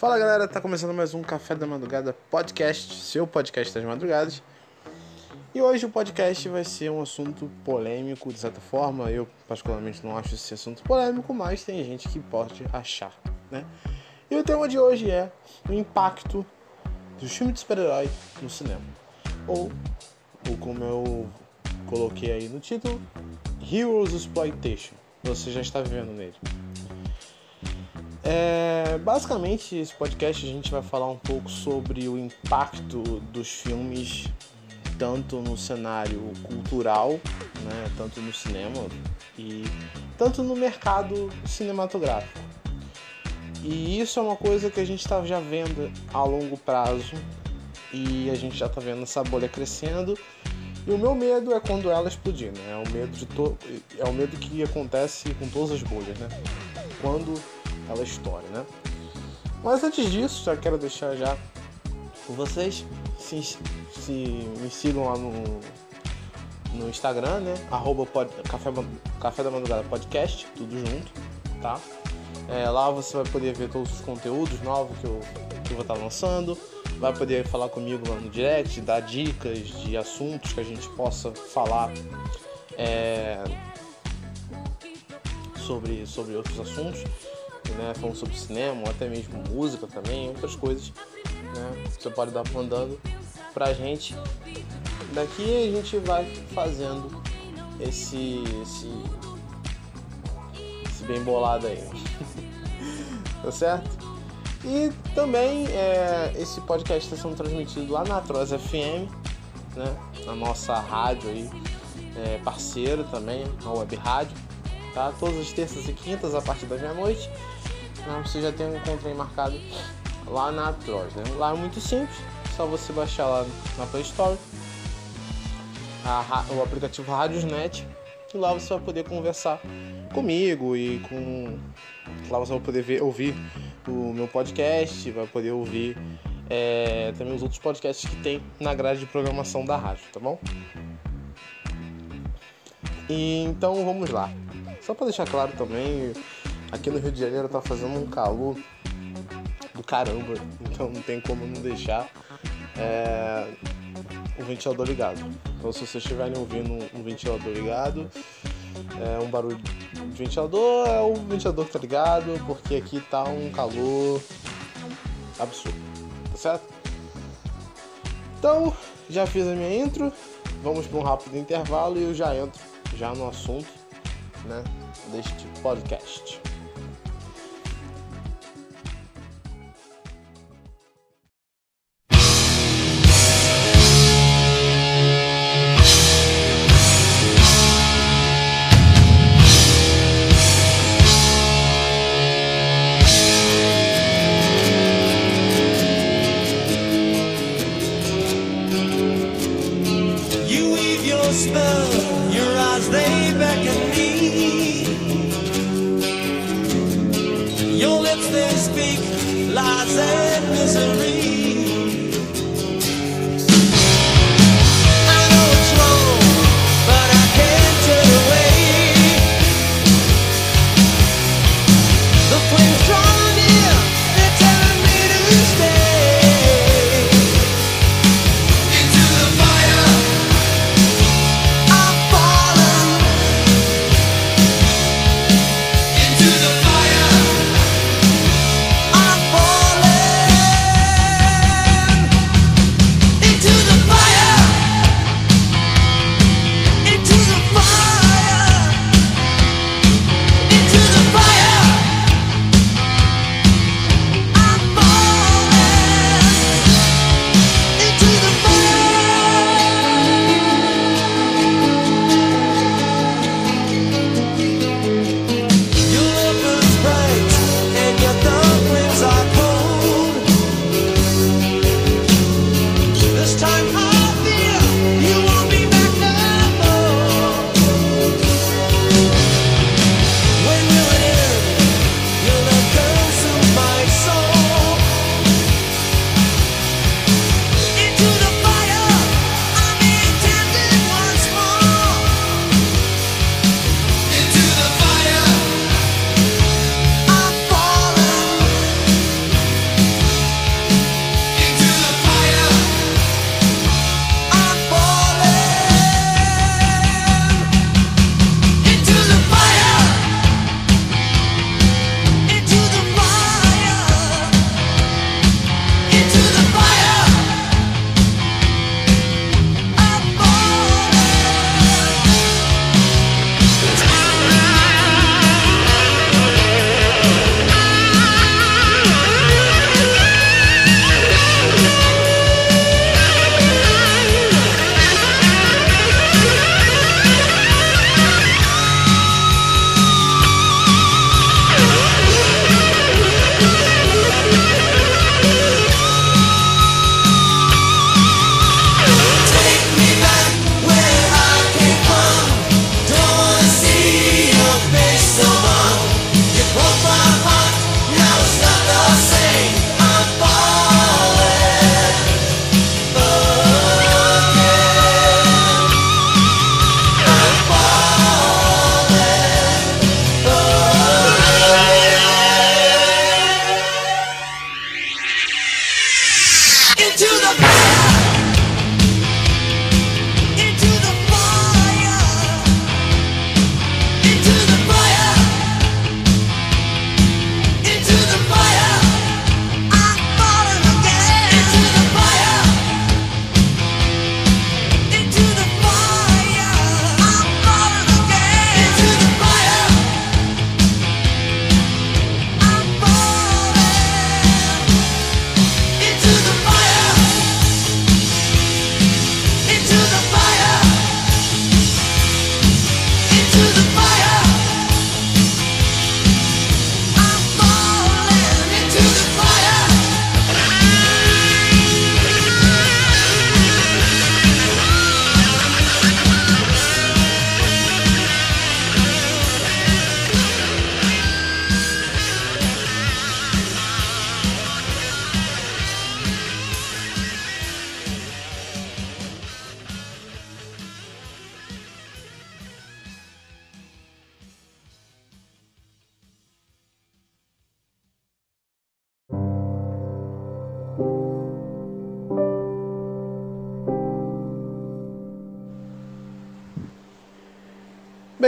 Fala galera, tá começando mais um Café da Madrugada podcast, seu podcast das madrugadas. E hoje o podcast vai ser um assunto polêmico, de certa forma. Eu, particularmente, não acho esse assunto polêmico, mas tem gente que pode achar, né? E o tema de hoje é o impacto dos filmes de super-herói no cinema. Ou, ou como eu coloquei aí no título, Heroes Exploitation. Você já está vivendo nele. É, basicamente, esse podcast a gente vai falar um pouco sobre o impacto dos filmes tanto no cenário cultural, né, tanto no cinema e tanto no mercado cinematográfico. E isso é uma coisa que a gente está já vendo a longo prazo e a gente já está vendo essa bolha crescendo. E o meu medo é quando ela explodir, né? É o medo de to... é o medo que acontece com todas as bolhas, né? Quando ela estoura, né? Mas antes disso, já quero deixar já com vocês se, se me sigam lá no, no Instagram, né? Arroba pod, café, café da Madrugada Podcast, tudo junto, tá? É, lá você vai poder ver todos os conteúdos novos que eu, que eu vou estar lançando. Vai poder falar comigo lá no direct, dar dicas de assuntos que a gente possa falar é, sobre, sobre outros assuntos, né? Falando sobre cinema, ou até mesmo música também, outras coisas. Né? Você pode dar mandando pra gente. Daqui a gente vai fazendo esse, esse, esse bem bolado aí. tá certo? E também é, esse podcast está sendo transmitido lá na Atroz FM, né? Na nossa rádio aí, é, parceiro também, na web rádio, tá? Todas as terças e quintas a partir da meia-noite. Né? Você já tem um encontro marcado lá na Atroz, né? Lá é muito simples, só você baixar lá na Play Store a, o aplicativo Radiosnet e lá você vai poder conversar comigo e com lá você vai poder ver, ouvir o meu podcast, vai poder ouvir é, também os outros podcasts que tem na grade de programação da rádio, tá bom? E, então vamos lá. Só para deixar claro também, aqui no Rio de Janeiro tá fazendo um calor do caramba, então não tem como não deixar é, o ventilador ligado. Então se vocês estiverem ouvindo um ventilador ligado, é um barulho de ventilador, é o ventilador que tá ligado, porque aqui tá um calor absurdo, tá certo? Então, já fiz a minha intro, vamos para um rápido intervalo e eu já entro já no assunto, né, deste podcast.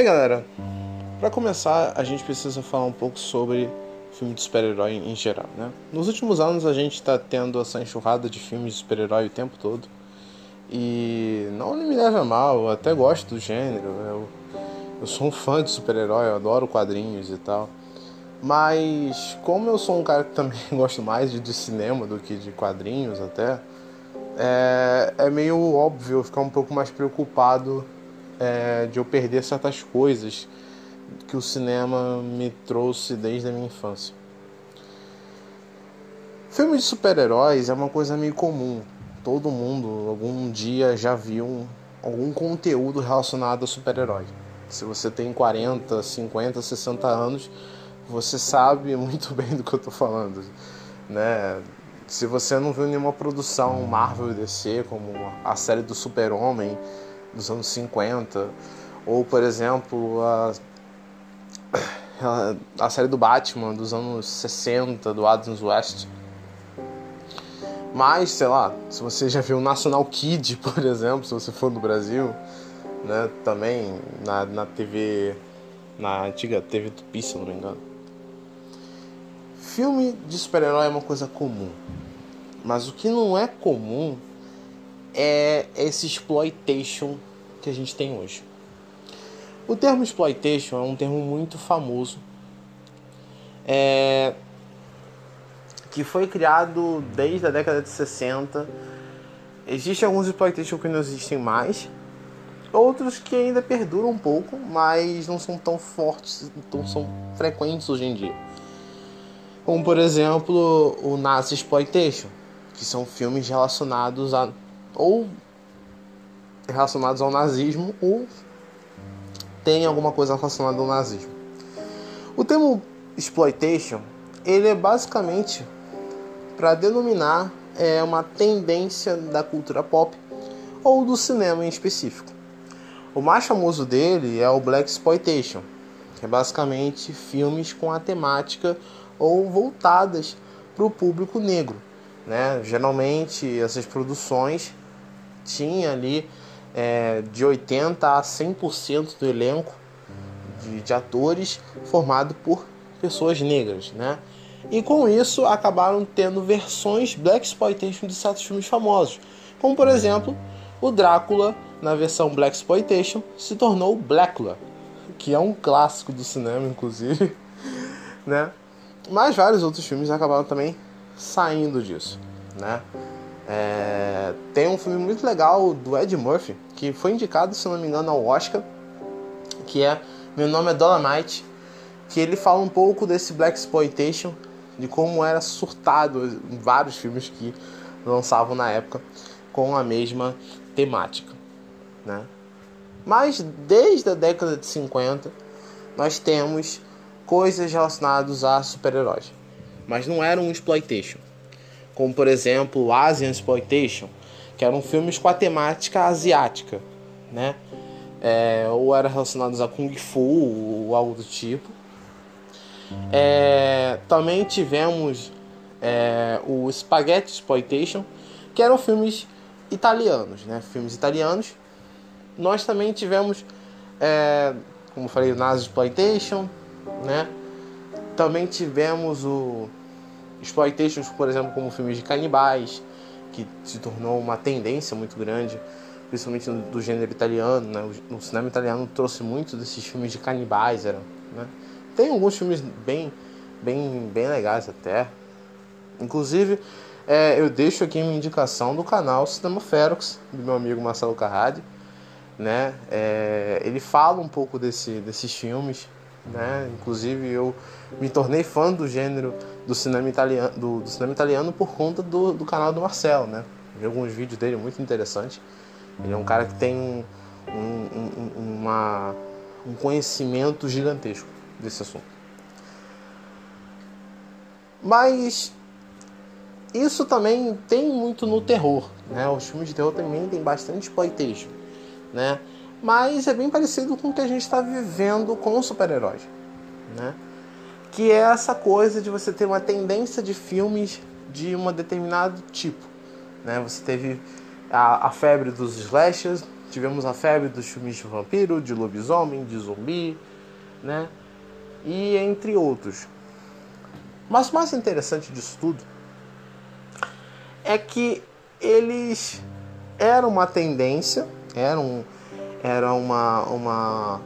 Bem, galera, para começar, a gente precisa falar um pouco sobre filme de super-herói em geral, né? Nos últimos anos a gente está tendo essa enxurrada de filmes de super-herói o tempo todo. E não me leve a mal, eu até gosto do gênero. Eu, eu sou um fã de super-herói, eu adoro quadrinhos e tal. Mas como eu sou um cara que também gosto mais de, de cinema do que de quadrinhos até, é, é meio óbvio eu ficar um pouco mais preocupado é, de eu perder certas coisas que o cinema me trouxe desde a minha infância. Filme de super-heróis é uma coisa meio comum. Todo mundo algum dia já viu algum conteúdo relacionado a super-herói. Se você tem 40, 50, 60 anos, você sabe muito bem do que eu estou falando, né? Se você não viu nenhuma produção Marvel e DC, como a série do Super-Homem dos anos 50, ou por exemplo a, a, série do Batman dos anos 60, do Adams West. Mas, sei lá, se você já viu National Kid, por exemplo, se você for do Brasil, né, também na, na TV, na antiga TV Tupi, se não me engano. Filme de super-herói é uma coisa comum. Mas o que não é comum é esse exploitation que a gente tem hoje. O termo exploitation é um termo muito famoso, é, que foi criado desde a década de 60. Existem alguns exploitation que não existem mais, outros que ainda perduram um pouco, mas não são tão fortes, não são frequentes hoje em dia. Como por exemplo o Nazi Exploitation, que são filmes relacionados a ou relacionados ao nazismo ou tem alguma coisa relacionada ao nazismo. O termo exploitation ele é basicamente para denominar é, uma tendência da cultura pop ou do cinema em específico. O mais famoso dele é o Black Exploitation, que é basicamente filmes com a temática ou voltadas para o público negro. Né? Geralmente essas produções tinham ali é, de 80 a 100% do elenco de, de, atores formado por pessoas negras, né? E com isso acabaram tendo versões black exploitation de certos filmes famosos, como por exemplo o Drácula na versão black exploitation se tornou Blackula, que é um clássico do cinema, inclusive, né? Mas vários outros filmes acabaram também saindo disso, né? É, tem um filme muito legal do Ed Murphy que foi indicado, se não me engano, ao Oscar, que é Meu Nome é Dolomite, que ele fala um pouco desse black exploitation, de como era surtado em vários filmes que lançavam na época com a mesma temática, né? Mas desde a década de 50 nós temos coisas relacionadas a super-heróis, mas não era um exploitation como por exemplo Asian Exploitation, que eram filmes com a temática asiática, né? É, ou eram relacionados a Kung Fu ou algo do tipo. É, também tivemos é, o Spaghetti Exploitation, que eram filmes italianos, né? Filmes italianos. Nós também tivemos, é, como falei, o Nazi Exploitation, né? Também tivemos o exploitations, por exemplo, como filmes de canibais, que se tornou uma tendência muito grande, principalmente do gênero italiano. Né? O cinema italiano trouxe muito desses filmes de canibais. Era, né? Tem alguns filmes bem, bem, bem legais até. Inclusive, é, eu deixo aqui uma indicação do canal Cinema Ferox, do meu amigo Marcelo Carradi. Né? É, ele fala um pouco desse, desses filmes né? Inclusive eu me tornei fã do gênero do cinema italiano, do, do cinema italiano por conta do, do, canal do Marcelo, né? Vi alguns vídeos dele muito interessantes. Ele é um cara que tem um, um, um, uma, um conhecimento gigantesco desse assunto. Mas isso também tem muito no terror, né? Os filmes de terror também tem bastante exploitation, né? mas é bem parecido com o que a gente está vivendo com super-heróis, né? Que é essa coisa de você ter uma tendência de filmes de um determinado tipo. Né? Você teve a, a febre dos slashers, tivemos a febre dos filmes de vampiro, de lobisomem, de zumbi, né? E entre outros. Mas o mais interessante disso tudo é que eles eram uma tendência, eram, era uma, uma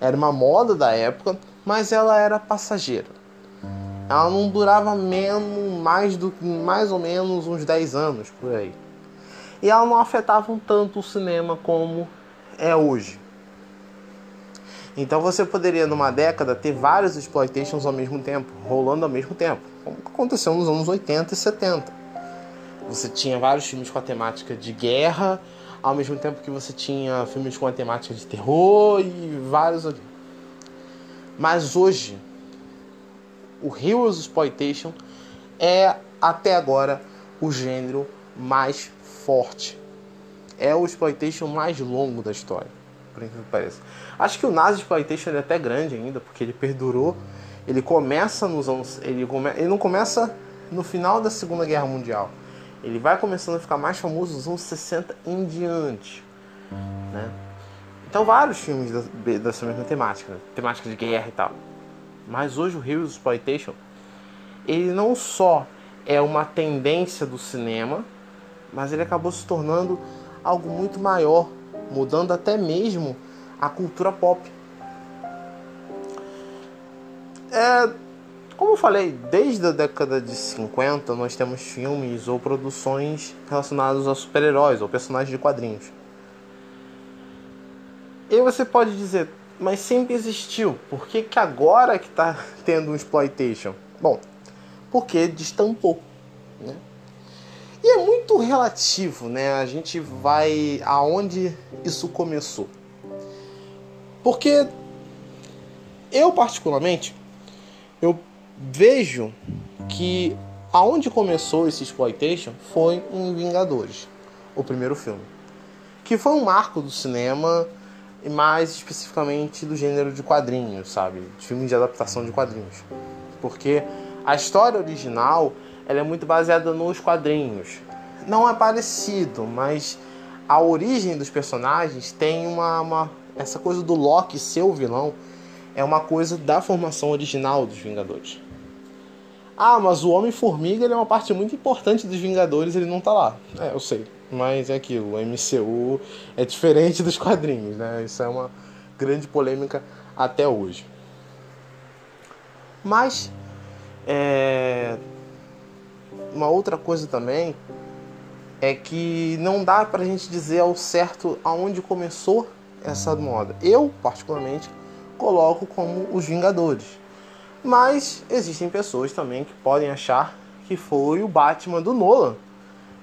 era uma moda da época, mas ela era passageira. Ela não durava menos, mais, do, mais ou menos uns 10 anos por aí. E ela não afetava tanto o cinema como é hoje. Então você poderia numa década ter vários exploitations ao mesmo tempo, rolando ao mesmo tempo, como aconteceu nos anos 80 e 70. Você tinha vários filmes com a temática de guerra, ao mesmo tempo que você tinha filmes com a temática de terror e vários. Mas hoje, o Heroes Exploitation é até agora o gênero mais forte. É o exploitation mais longo da história, por incrível que pareça. Acho que o Nazi Exploitation é até grande ainda, porque ele perdurou. Ele começa nos anos. Ele, come, ele não começa no final da Segunda Guerra Mundial. Ele vai começando a ficar mais famoso nos anos 60 em diante. Né? Então, vários filmes dessa mesma temática, né? temática de guerra e tal. Mas hoje o Heroes Exploitation, ele não só é uma tendência do cinema, mas ele acabou se tornando algo muito maior, mudando até mesmo a cultura pop. É, como eu falei, desde a década de 50 nós temos filmes ou produções relacionados a super-heróis ou personagens de quadrinhos. E você pode dizer, mas sempre existiu, por que, que agora que está tendo um exploitation? Bom, porque destampou, né? E é muito relativo, né? A gente vai aonde isso começou. Porque eu particularmente eu vejo que aonde começou esse exploitation foi em Vingadores, o primeiro filme, que foi um marco do cinema e mais especificamente do gênero de quadrinhos, sabe, de filmes de adaptação de quadrinhos, porque a história original ela é muito baseada nos quadrinhos, não é parecido, mas a origem dos personagens tem uma, uma essa coisa do Loki ser o vilão é uma coisa da formação original dos Vingadores. Ah, mas o Homem-Formiga é uma parte muito importante dos Vingadores, ele não tá lá. É, eu sei. Mas é aquilo, o MCU é diferente dos quadrinhos, né? Isso é uma grande polêmica até hoje. Mas, é... uma outra coisa também é que não dá pra gente dizer ao certo aonde começou essa moda. Eu, particularmente, coloco como os Vingadores. Mas existem pessoas também que podem achar que foi o Batman do Nolan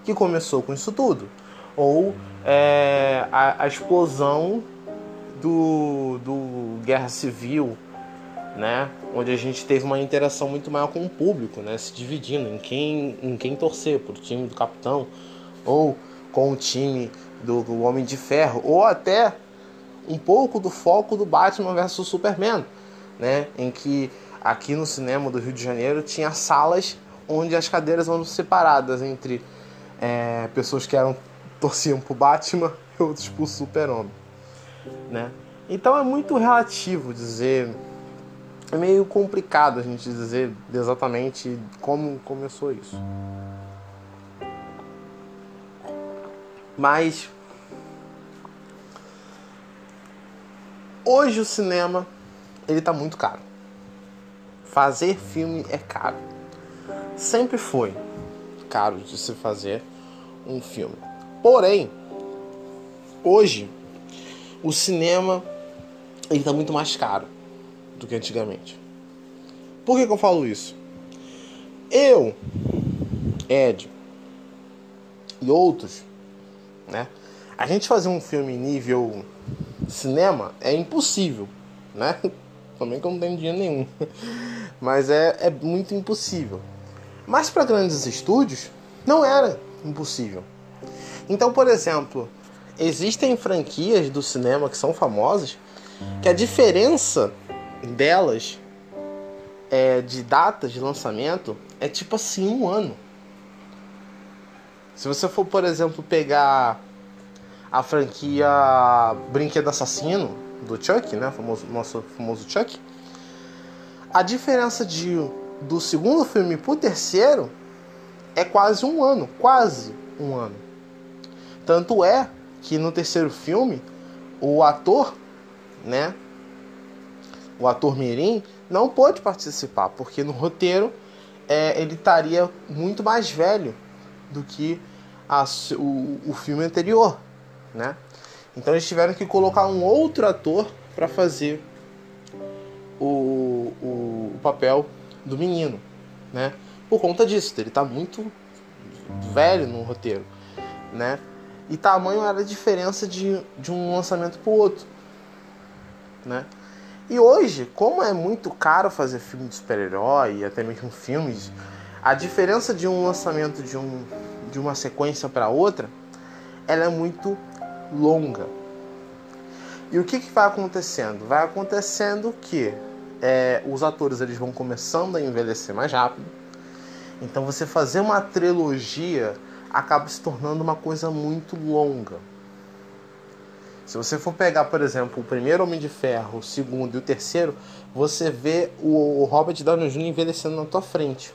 que começou com isso tudo. Ou é, a, a, explosão do, do Guerra Civil, né? onde a gente teve uma interação muito maior com o público, né? se dividindo em quem, em quem torcer, para o time do Capitão, ou com o time do, do Homem de Ferro, ou até um pouco do foco do Batman versus Superman, né? em que aqui no cinema do Rio de Janeiro tinha salas onde as cadeiras eram separadas entre é, pessoas que eram torciam pro Batman e outros pro Super-Homem, né? Então é muito relativo dizer, é meio complicado a gente dizer exatamente como começou isso. Mas hoje o cinema ele tá muito caro fazer filme é caro. Sempre foi caro de se fazer um filme. Porém, hoje o cinema ele está muito mais caro do que antigamente. Por que, que eu falo isso? Eu, Ed e outros, né? A gente fazer um filme nível cinema é impossível, né? Também que eu não tenho dinheiro nenhum. Mas é, é muito impossível. Mas para grandes estúdios, não era impossível. Então, por exemplo, existem franquias do cinema que são famosas que a diferença delas é, de datas de lançamento é tipo assim, um ano. Se você for, por exemplo, pegar a franquia Brinquedo Assassino do Chuck, né? Famoso, nosso famoso Chuck. A diferença de, do segundo filme pro terceiro é quase um ano. Quase um ano. Tanto é que no terceiro filme, o ator, né? O ator Mirim não pôde participar, porque no roteiro é, ele estaria muito mais velho do que a, o, o filme anterior, né? Então eles tiveram que colocar um outro ator para fazer o, o, o, papel do menino, né? Por conta disso, ele tá muito velho no roteiro, né? E tamanho era a diferença de, de um lançamento para o outro, né? E hoje, como é muito caro fazer filme de super-herói, até mesmo filmes, a diferença de um lançamento de, um, de uma sequência para outra, ela é muito longa. E o que, que vai acontecendo? Vai acontecendo que é, os atores eles vão começando a envelhecer mais rápido. Então você fazer uma trilogia acaba se tornando uma coisa muito longa. Se você for pegar, por exemplo, o primeiro Homem de Ferro, o segundo e o terceiro, você vê o Robert Downey Jr. envelhecendo na tua frente.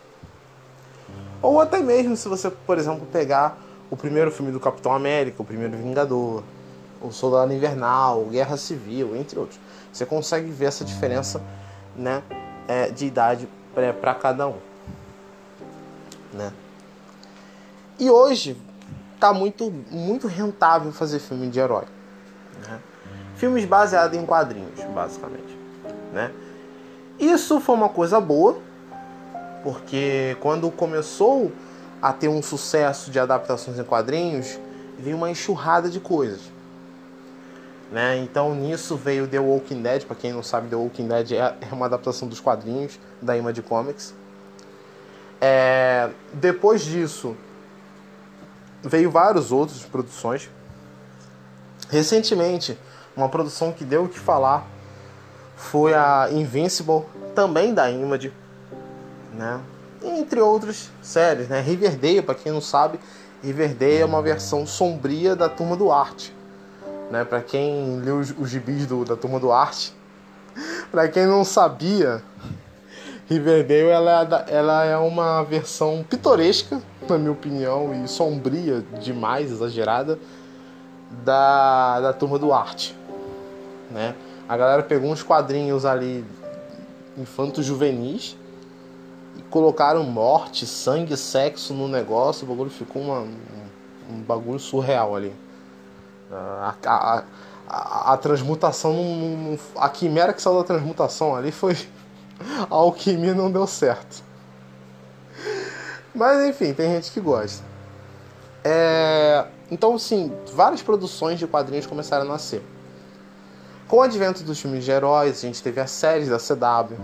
Ou até mesmo se você, por exemplo, pegar o primeiro filme do Capitão América, o primeiro Vingador, o Soldado Invernal, Guerra Civil, entre outros. Você consegue ver essa diferença né, é, de idade para cada um. Né? E hoje tá muito, muito rentável fazer filme de herói. Né? Filmes baseados em quadrinhos, basicamente. Né? Isso foi uma coisa boa, porque quando começou a ter um sucesso de adaptações em quadrinhos, veio uma enxurrada de coisas. Né? Então nisso veio The Walking Dead, para quem não sabe, The Walking Dead é, é uma adaptação dos quadrinhos da Image Comics. É, depois disso veio várias outras produções. Recentemente, uma produção que deu o que falar foi a Invincible, também da Image, né? Entre outras séries, né? Riverdale, para quem não sabe, Riverdale é uma versão sombria da Turma do Arte né? Para quem leu os, gibis do, da turma do arte, para quem não sabia, Riverdale ela, é ela é uma versão pitoresca, na minha opinião, e sombria demais, exagerada, da, da turma do arte, né? A galera pegou uns quadrinhos ali infantos juvenis e colocaram morte, sangue, sexo no negócio, o bagulho ficou uma, um, um bagulho surreal ali. A, a, a, a transmutação, não, não, a quimera que saiu da transmutação ali foi. A alquimia não deu certo. Mas enfim, tem gente que gosta. É, então, sim, várias produções de quadrinhos começaram a nascer. Com o advento dos filmes de heróis, a gente teve as séries da CW,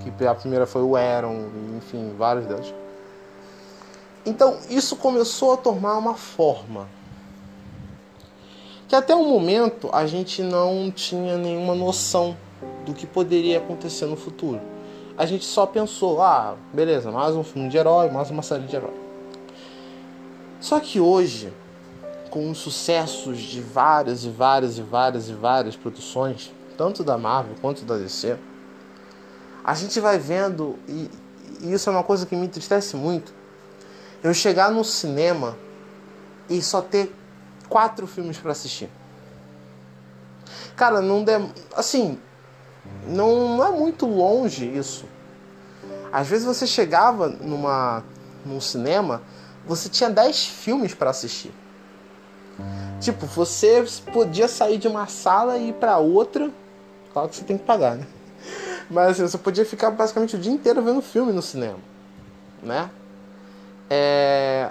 que a primeira foi o Aaron, enfim, vários delas. Então, isso começou a tomar uma forma que até o momento a gente não tinha nenhuma noção do que poderia acontecer no futuro. A gente só pensou, ah, beleza, mais um filme de herói, mais uma série de herói. Só que hoje, com os sucessos de várias e várias e várias e várias produções, tanto da Marvel quanto da DC, a gente vai vendo, e, e isso é uma coisa que me entristece muito, eu chegar no cinema e só ter quatro filmes para assistir. Cara, não dem... assim, não, não é muito longe isso. Às vezes você chegava numa num cinema, você tinha dez filmes para assistir. Tipo, você podia sair de uma sala e ir para outra, claro que você tem que pagar, né? Mas assim, você podia ficar basicamente o dia inteiro vendo filme no cinema, né? É,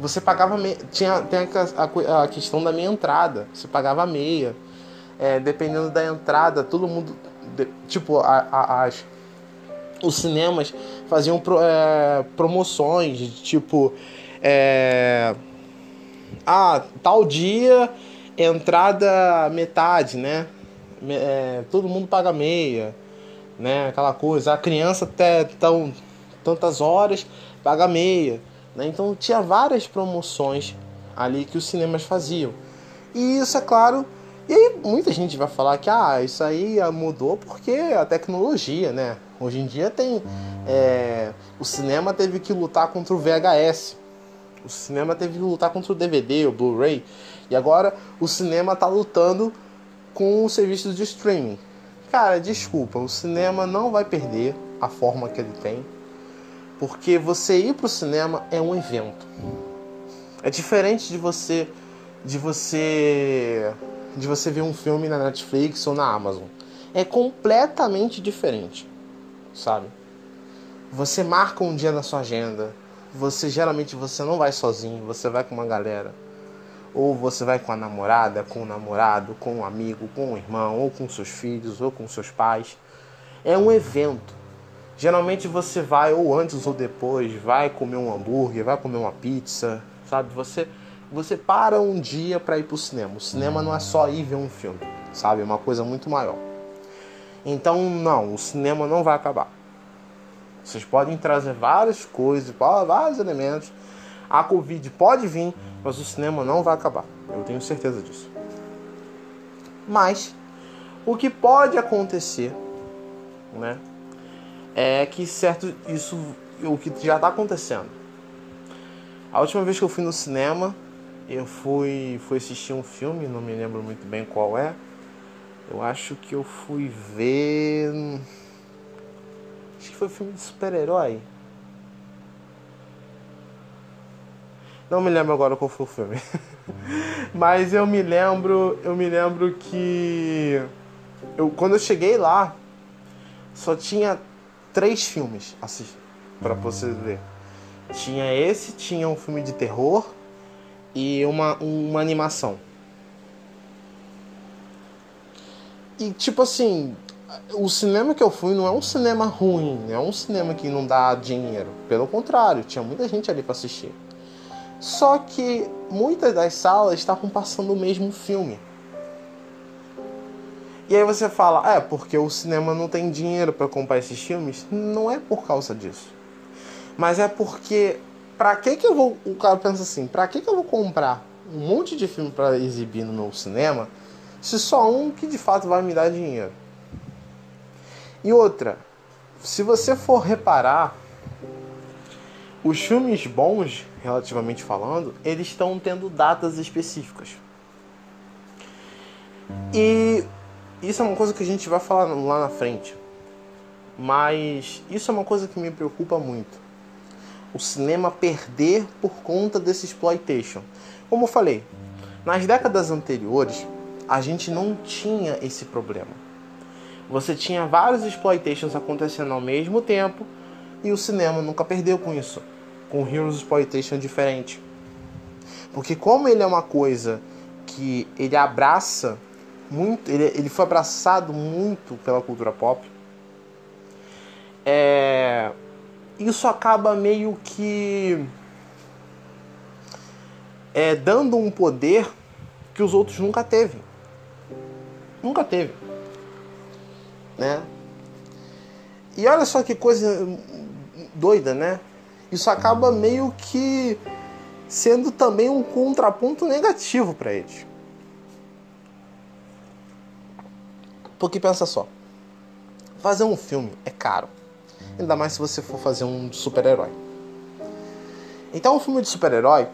você pagava me... tinha tem a, a, a, questão da meia entrada. Você pagava meia. É, dependendo da entrada todo mundo de, tipo a, as os cinemas faziam pro, é, promoções tipo é, ah tal dia entrada metade né? É, todo mundo paga meia né? Aquela coisa. A criança até tão tantas horas paga meia. Né? Então tinha várias promoções ali que os cinemas faziam. E isso é claro. E aí muita gente vai falar que ah, isso aí mudou porque a tecnologia, né? Hoje em dia tem. é, o cinema teve que lutar contra o VHS. O cinema teve que lutar contra o DVD, o Blu-ray. E agora o cinema tá lutando com os serviços de streaming. Cara, desculpa, o cinema não vai perder a forma que ele tem. Porque você ir pro cinema é um evento. É diferente de você de você de você ver um filme na Netflix ou na Amazon. É completamente diferente, sabe? Você marca um dia na sua agenda. Você geralmente você não vai sozinho, você vai com uma galera. Ou você vai com a namorada, com o namorado, com um amigo, com um irmão, ou com seus filhos, ou com seus pais. É um evento. Geralmente você vai ou antes ou depois, vai comer um hambúrguer, vai comer uma pizza, sabe? Você você para um dia para ir pro cinema. O cinema não é só ir ver um filme, sabe? É uma coisa muito maior. Então, não, o cinema não vai acabar. Vocês podem trazer várias coisas, vários elementos. A Covid pode vir, mas o cinema não vai acabar. Eu tenho certeza disso. Mas o que pode acontecer, né, é que certo isso o que já está acontecendo. A última vez que eu fui no cinema, eu fui fui assistir um filme, não me lembro muito bem qual é. Eu acho que eu fui ver Acho que foi um filme de super-herói. Não me lembro agora qual foi o filme. Mas eu me lembro, eu me lembro que eu quando eu cheguei lá só tinha três filmes assistir para você ver. Tinha esse, tinha um filme de terror e uma, uma animação. E tipo assim, o cinema que eu fui não é um cinema ruim, é um cinema que não dá dinheiro. Pelo contrário, tinha muita gente ali para assistir. Só que muitas das salas estavam passando o mesmo filme. E aí você fala, é porque o cinema não tem dinheiro para comprar esses filmes? Não é por causa disso. Mas é porque pra que que eu vou, o cara pensa assim, pra que que eu vou comprar um monte de filme para exibir no meu cinema se só um que de fato vai me dar dinheiro? E outra, se você for reparar, os filmes bons, relativamente falando, eles estão tendo datas específicas. E isso é uma coisa que a gente vai falar lá na frente. Mas isso é uma coisa que me preocupa muito. O cinema perder por conta desse exploitation. Como eu falei, nas décadas anteriores, a gente não tinha esse problema. Você tinha vários exploitations acontecendo ao mesmo tempo e o cinema nunca perdeu com isso, com Heroes Exploitation diferente. Porque como ele é uma coisa que ele abraça muito, ele, ele foi abraçado muito pela cultura pop, é, isso acaba meio que é, dando um poder que os outros nunca teve. Nunca teve né? E olha só que coisa doida, né? Isso acaba meio que sendo também um contraponto negativo para eles. Porque pensa só, fazer um filme é caro, ainda mais se você for fazer um super-herói. Então, um filme de super-herói,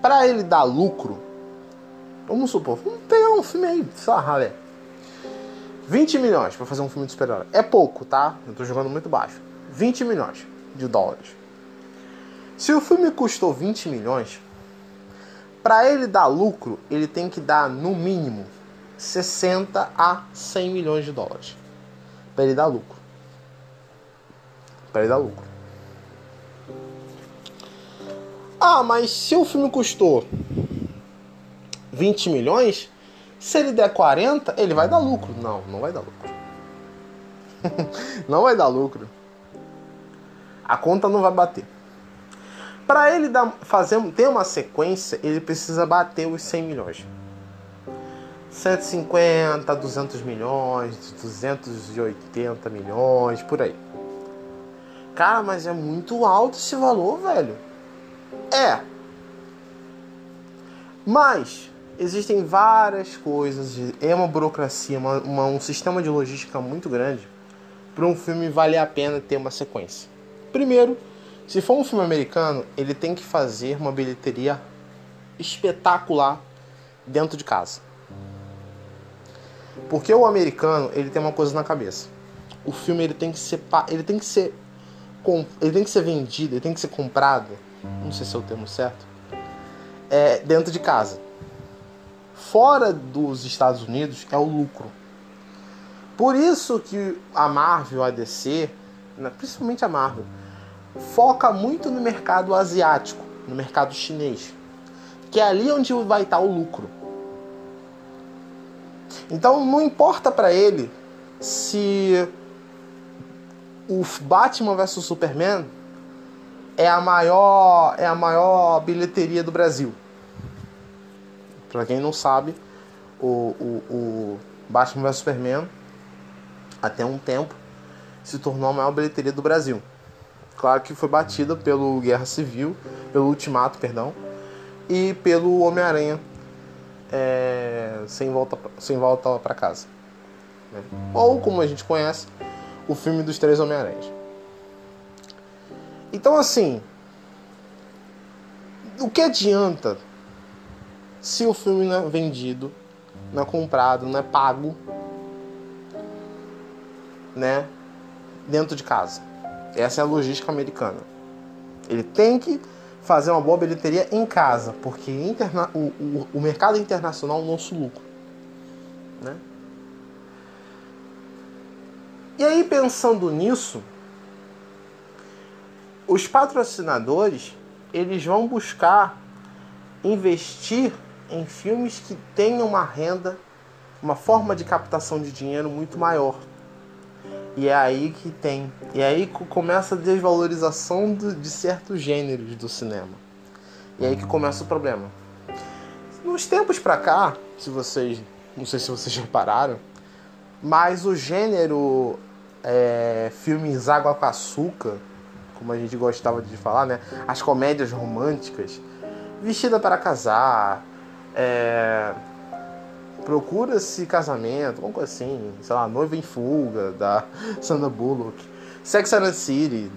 para ele dar lucro, vamos supor, vamos pegar um filme aí, sei lá, 20 milhões para fazer um filme de super-herói. É pouco, tá? Eu tô jogando muito baixo. 20 milhões de dólares. Se o filme custou 20 milhões, para ele dar lucro, ele tem que dar no mínimo 60 a 100 milhões de dólares. Para ele dar lucro. Para ele dar lucro. Ah, mas se o filme custou 20 milhões, se ele der 40, ele vai dar lucro. Não, não vai dar lucro. não vai dar lucro. A conta não vai bater. Para ele dar, fazer, ter uma sequência, ele precisa bater os 100 milhões. 150, 200 milhões, 280 milhões, por aí. Cara, mas é muito alto esse valor, velho. É. Mas existem várias coisas, é uma burocracia, uma, uma- um sistema de logística muito grande para um filme valer a pena ter uma sequência. Primeiro, se for um filme americano, ele tem que fazer uma bilheteria espetacular dentro de casa. Porque o americano, ele tem uma coisa na cabeça. O filme ele tem que ser ele tem que ser ele tem que ser vendido, ele tem que ser comprado, não sei se é o termo certo, é dentro de casa. Fora dos Estados Unidos é o lucro. Por isso que a Marvel, a DC, né, principalmente a Marvel, foca muito no mercado asiático, no mercado chinês, que é ali onde vai estar o lucro. Então não importa pra ele se o Batman vs Superman é a maior é a maior bilheteria do Brasil. Pra quem não sabe, o, o, o Batman vs Superman até um tempo se tornou a maior bilheteria do Brasil. Claro que foi batida pelo Guerra Civil, pelo Ultimato, perdão, e pelo Homem-Aranha é, sem volta sem volta para casa. né? Ou como a gente conhece, o filme dos três Homem-Aranhas. Então assim, o que adianta se o filme não é vendido, não é comprado, não é pago, né, dentro de casa? Essa é a logística americana. Ele tem que fazer uma boa bilheteria em casa, porque interna- o, o, o mercado internacional é o nosso lucro. Né? E aí, pensando nisso, os patrocinadores eles vão buscar investir em filmes que tenham uma renda, uma forma de captação de dinheiro muito maior. E é aí que tem. E é aí começa a desvalorização de certos gêneros do cinema. E é aí que começa o problema. Nos tempos pra cá, se vocês. Não sei se vocês repararam, mas o gênero é, filmes água com açúcar, como a gente gostava de falar, né? As comédias românticas, Vestida para Casar, é, Procura-se Casamento, alguma coisa assim, sei lá, Noiva em Fuga, da Sandra Bullock, Sex and the City,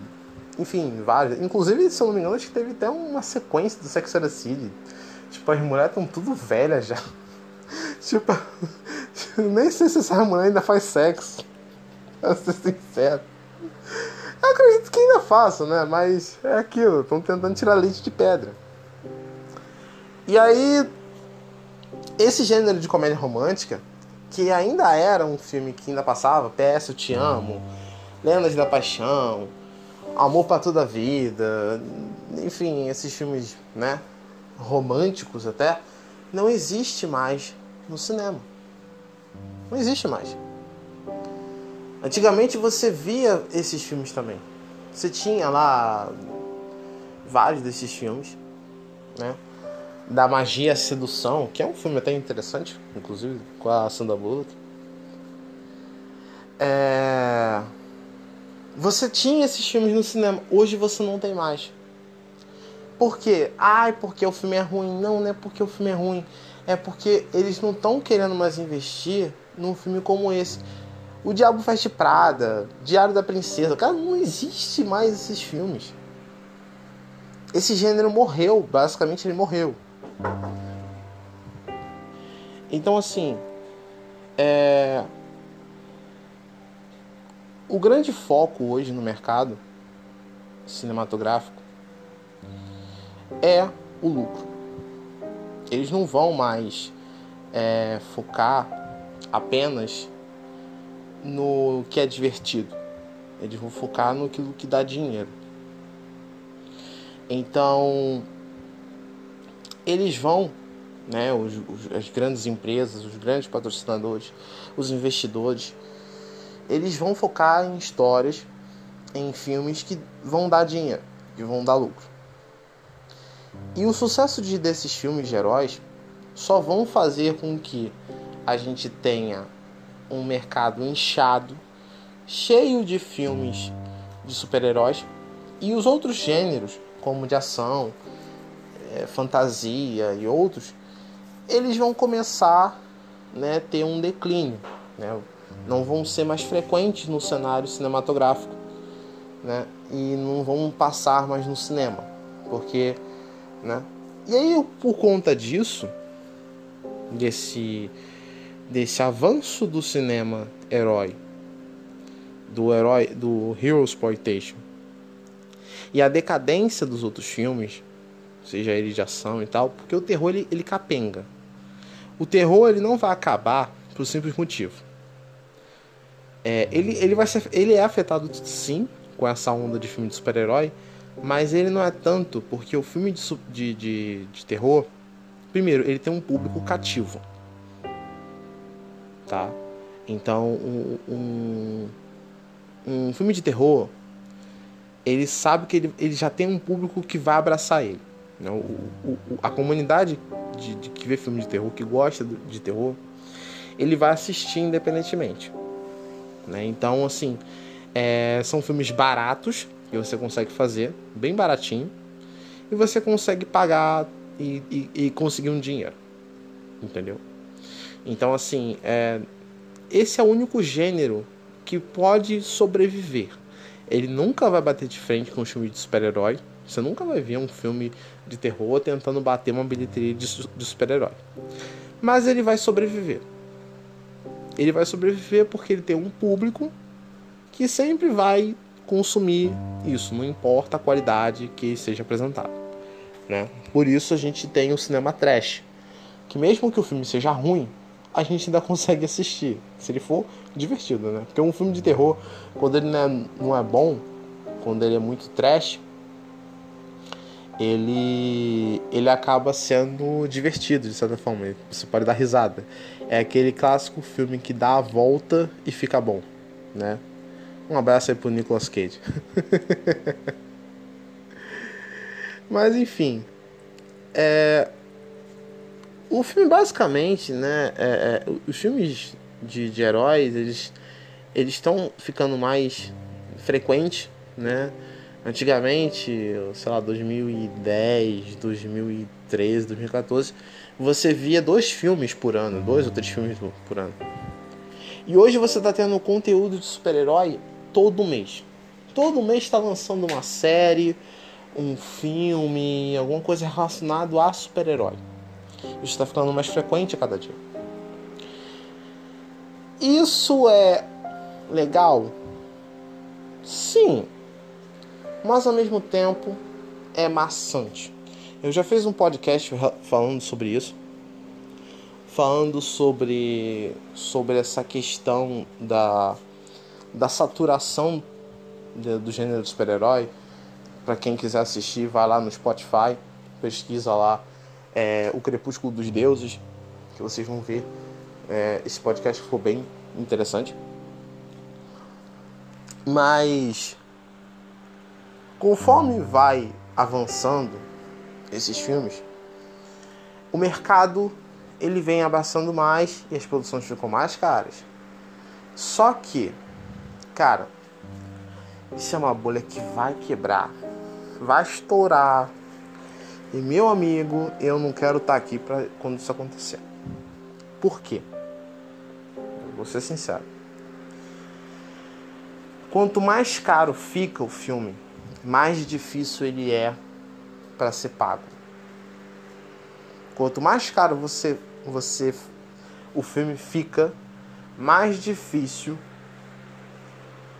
enfim, vários. Inclusive, se eu não me engano, acho que teve até uma sequência do Sex and the City. Tipo, as mulheres estão tudo velhas já. tipo, nem sei se essa mulher ainda faz sexo. Pra ser sincero. Eu acredito que ainda faço, né? Mas é aquilo, estão tentando tirar leite de pedra. E aí, esse gênero de comédia romântica, que ainda era um filme que ainda passava, PS Eu Te Amo, Lendas da Paixão, Amor para Toda a Vida, enfim, esses filmes, né, românticos até, não existe mais no cinema. Não existe mais. Antigamente você via esses filmes também. Você tinha lá vários desses filmes, né? Da Magia e a Sedução, que é um filme até interessante, inclusive, com a Sandra Bullock. É... Você tinha esses filmes no cinema, hoje você não tem mais. Por quê? Ai, porque o filme é ruim. Não, não é porque o filme é ruim. É porque eles não estão querendo mais investir num filme como esse. O Diabo Veste Prada, Diário da Princesa. Cara, não existe mais esses filmes. Esse gênero morreu. Basicamente, ele morreu. Então, assim. É... O grande foco hoje no mercado cinematográfico é o lucro. Eles não vão mais é, focar apenas no que é divertido. Eles vão focar no que dá dinheiro. Então, eles vão, né, os, os- as grandes empresas, os grandes patrocinadores, os investidores, eles vão focar em histórias, em filmes que vão dar dinheiro, que vão dar lucro. E o sucesso de, desses filmes de heróis só vão fazer com que a gente tenha um mercado inchado, cheio de filmes de super-heróis, E os outros gêneros, como de ação, é, fantasia e outros, eles vão começar né, ter um declínio, né? não vão ser mais frequentes no cenário cinematográfico né? e não vão passar mais no cinema, porque, né? E aí por conta disso, desse desse avanço do cinema herói, do herói do hero exploitation e a decadência dos outros filmes, seja ele de ação e tal, porque o terror ele, ele capenga. O terror ele não vai acabar por simples motivo. É, ele, ele, vai ser, ele é afetado sim com essa onda de filme de super-herói, mas ele não é tanto porque o filme de, de, de, de terror, primeiro, ele tem um público cativo. Tá? Então, um, um, um filme de terror, ele sabe que ele, ele já tem um público que vai abraçar ele. Né? O, o, a comunidade de, de, que vê filme de terror, que gosta de terror, ele vai assistir independentemente. Né? Então, assim, é, são filmes baratos que você consegue fazer, bem baratinho, e você consegue pagar e, e, e conseguir um dinheiro. Entendeu? Então, assim, é, esse é o único gênero que pode sobreviver. Ele nunca vai bater de frente com um filme de super-herói. Você nunca vai ver um filme de terror tentando bater uma bilheteria de, de super-herói. Mas ele vai sobreviver. Ele vai sobreviver porque ele tem um público que sempre vai consumir isso, não importa a qualidade que seja apresentado. Né? Por isso a gente tem o cinema trash, que mesmo que o filme seja ruim, a gente ainda consegue assistir, se ele for divertido, né? Porque um filme de terror, quando ele não é, não é bom, quando ele é muito trash, ele ele acaba sendo divertido de certa forma. Você pode dar risada. É aquele clássico filme que dá a volta e fica bom, né? Um abraço aí pro Nicolas Cage. Mas enfim, é, o filme basicamente, né, é, é, os filmes de, de heróis, eles eles estão ficando mais frequentes, né? Antigamente, sei lá, 2010, 2013, 2014, você via dois filmes por ano, dois ou três filmes por ano. E hoje você está tendo conteúdo de super-herói todo mês. Todo mês está lançando uma série, um filme, alguma coisa relacionada a super-herói. Isso está ficando mais frequente a cada dia. Isso é legal? Sim, mas ao mesmo tempo é maçante. Eu já fiz um podcast falando sobre isso, falando sobre sobre essa questão da da saturação de, do gênero super-herói. Para quem quiser assistir, vai lá no Spotify, pesquisa lá é, O Crepúsculo dos Deuses, que vocês vão ver. É, esse podcast ficou bem interessante. Mas conforme vai avançando esses filmes, o mercado ele vem abraçando mais e as produções ficam mais caras. Só que Cara, isso é uma bolha que vai quebrar, vai estourar. E meu amigo, eu não quero estar tá aqui para quando isso acontecer. Por quê? Vou ser sincero. Quanto mais caro fica o filme, mais difícil ele é para ser pago. Quanto mais caro você você o filme fica, mais difícil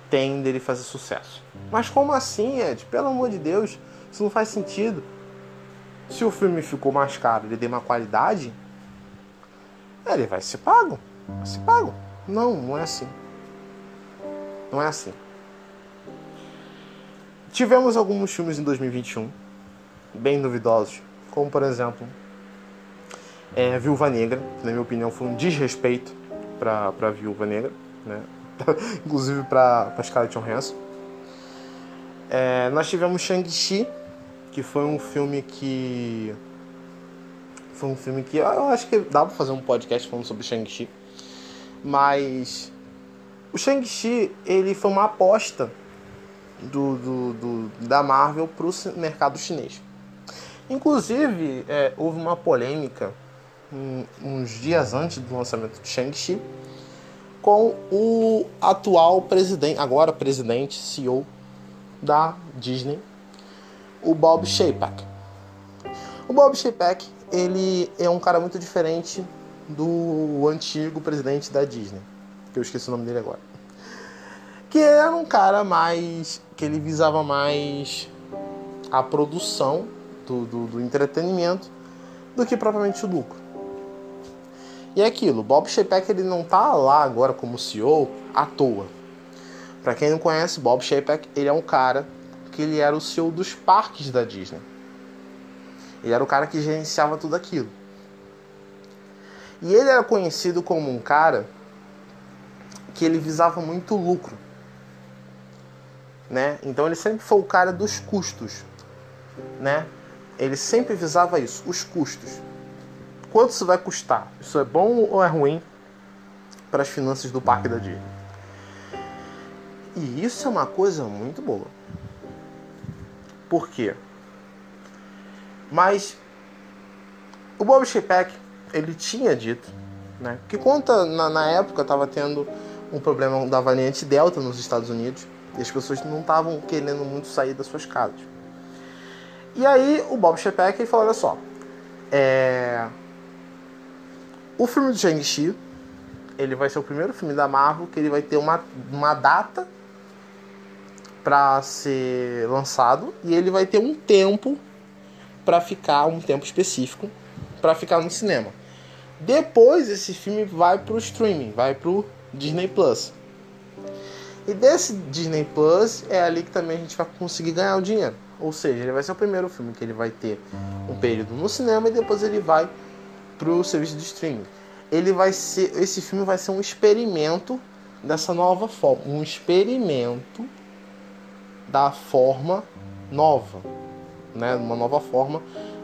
tem dele fazer sucesso. Mas como assim, Ed? Pelo amor de Deus, isso não faz sentido. Se o filme ficou mais caro, ele tem uma qualidade, ele vai ser pago. Vai ser pago. Não, não é assim. Não é assim. Tivemos alguns filmes em 2021 bem duvidosos, como por exemplo é, Viúva Negra, que na minha opinião foi um desrespeito para a Viúva Negra, né? inclusive para Scarlett Johansson. É, nós tivemos Shang-Chi, que foi um filme que. Foi um filme que. Eu acho que dá pra fazer um podcast falando sobre Shang-Chi. Mas. O Shang-Chi, ele foi uma aposta do, do, do- da Marvel para o mercado chinês. Inclusive, é, houve uma polêmica um- uns dias antes do lançamento de Shang-Chi com o atual presidente, agora presidente, CEO da Disney, o Bob Chapek. O Bob Chapek, ele é um cara muito diferente do antigo presidente da Disney, que eu esqueci o nome dele agora. Que era um cara mais. que ele visava mais a produção do, do, do entretenimento do que propriamente o lucro. E é aquilo, Bob Chapek ele não tá lá agora como CEO à toa. Para quem não conhece, Bob Chapek, ele é um cara que ele era o CEO dos parques da Disney. Ele era o cara que gerenciava tudo aquilo. E ele era conhecido como um cara que ele visava muito lucro. Né? Então ele sempre foi o cara dos custos, né? Ele sempre visava isso, os custos. Quanto isso vai custar? Isso é bom ou é ruim para as finanças do parque da Disney? E isso é uma coisa muito boa. Por quê? Mas o Bob Chapek, ele tinha dito, né? Que conta na, na época estava tendo um problema da variante Delta nos Estados Unidos e as pessoas não estavam querendo muito sair das suas casas. E aí o Bob Chapek falou, olha só, é... o filme do Shang-Chi, ele vai ser o primeiro filme da Marvel que ele vai ter uma, uma data para ser lançado e ele vai ter um tempo para ficar um tempo específico para ficar no cinema. Depois esse filme vai pro streaming, vai pro Disney Plus. E desse Disney Plus é ali que também a gente vai conseguir ganhar o dinheiro. Ou seja, ele vai ser o primeiro filme que ele vai ter um período no cinema e depois ele vai pro serviço de streaming. Ele vai ser, esse filme vai ser um experimento dessa nova forma, um experimento da forma nova, né, uma nova forma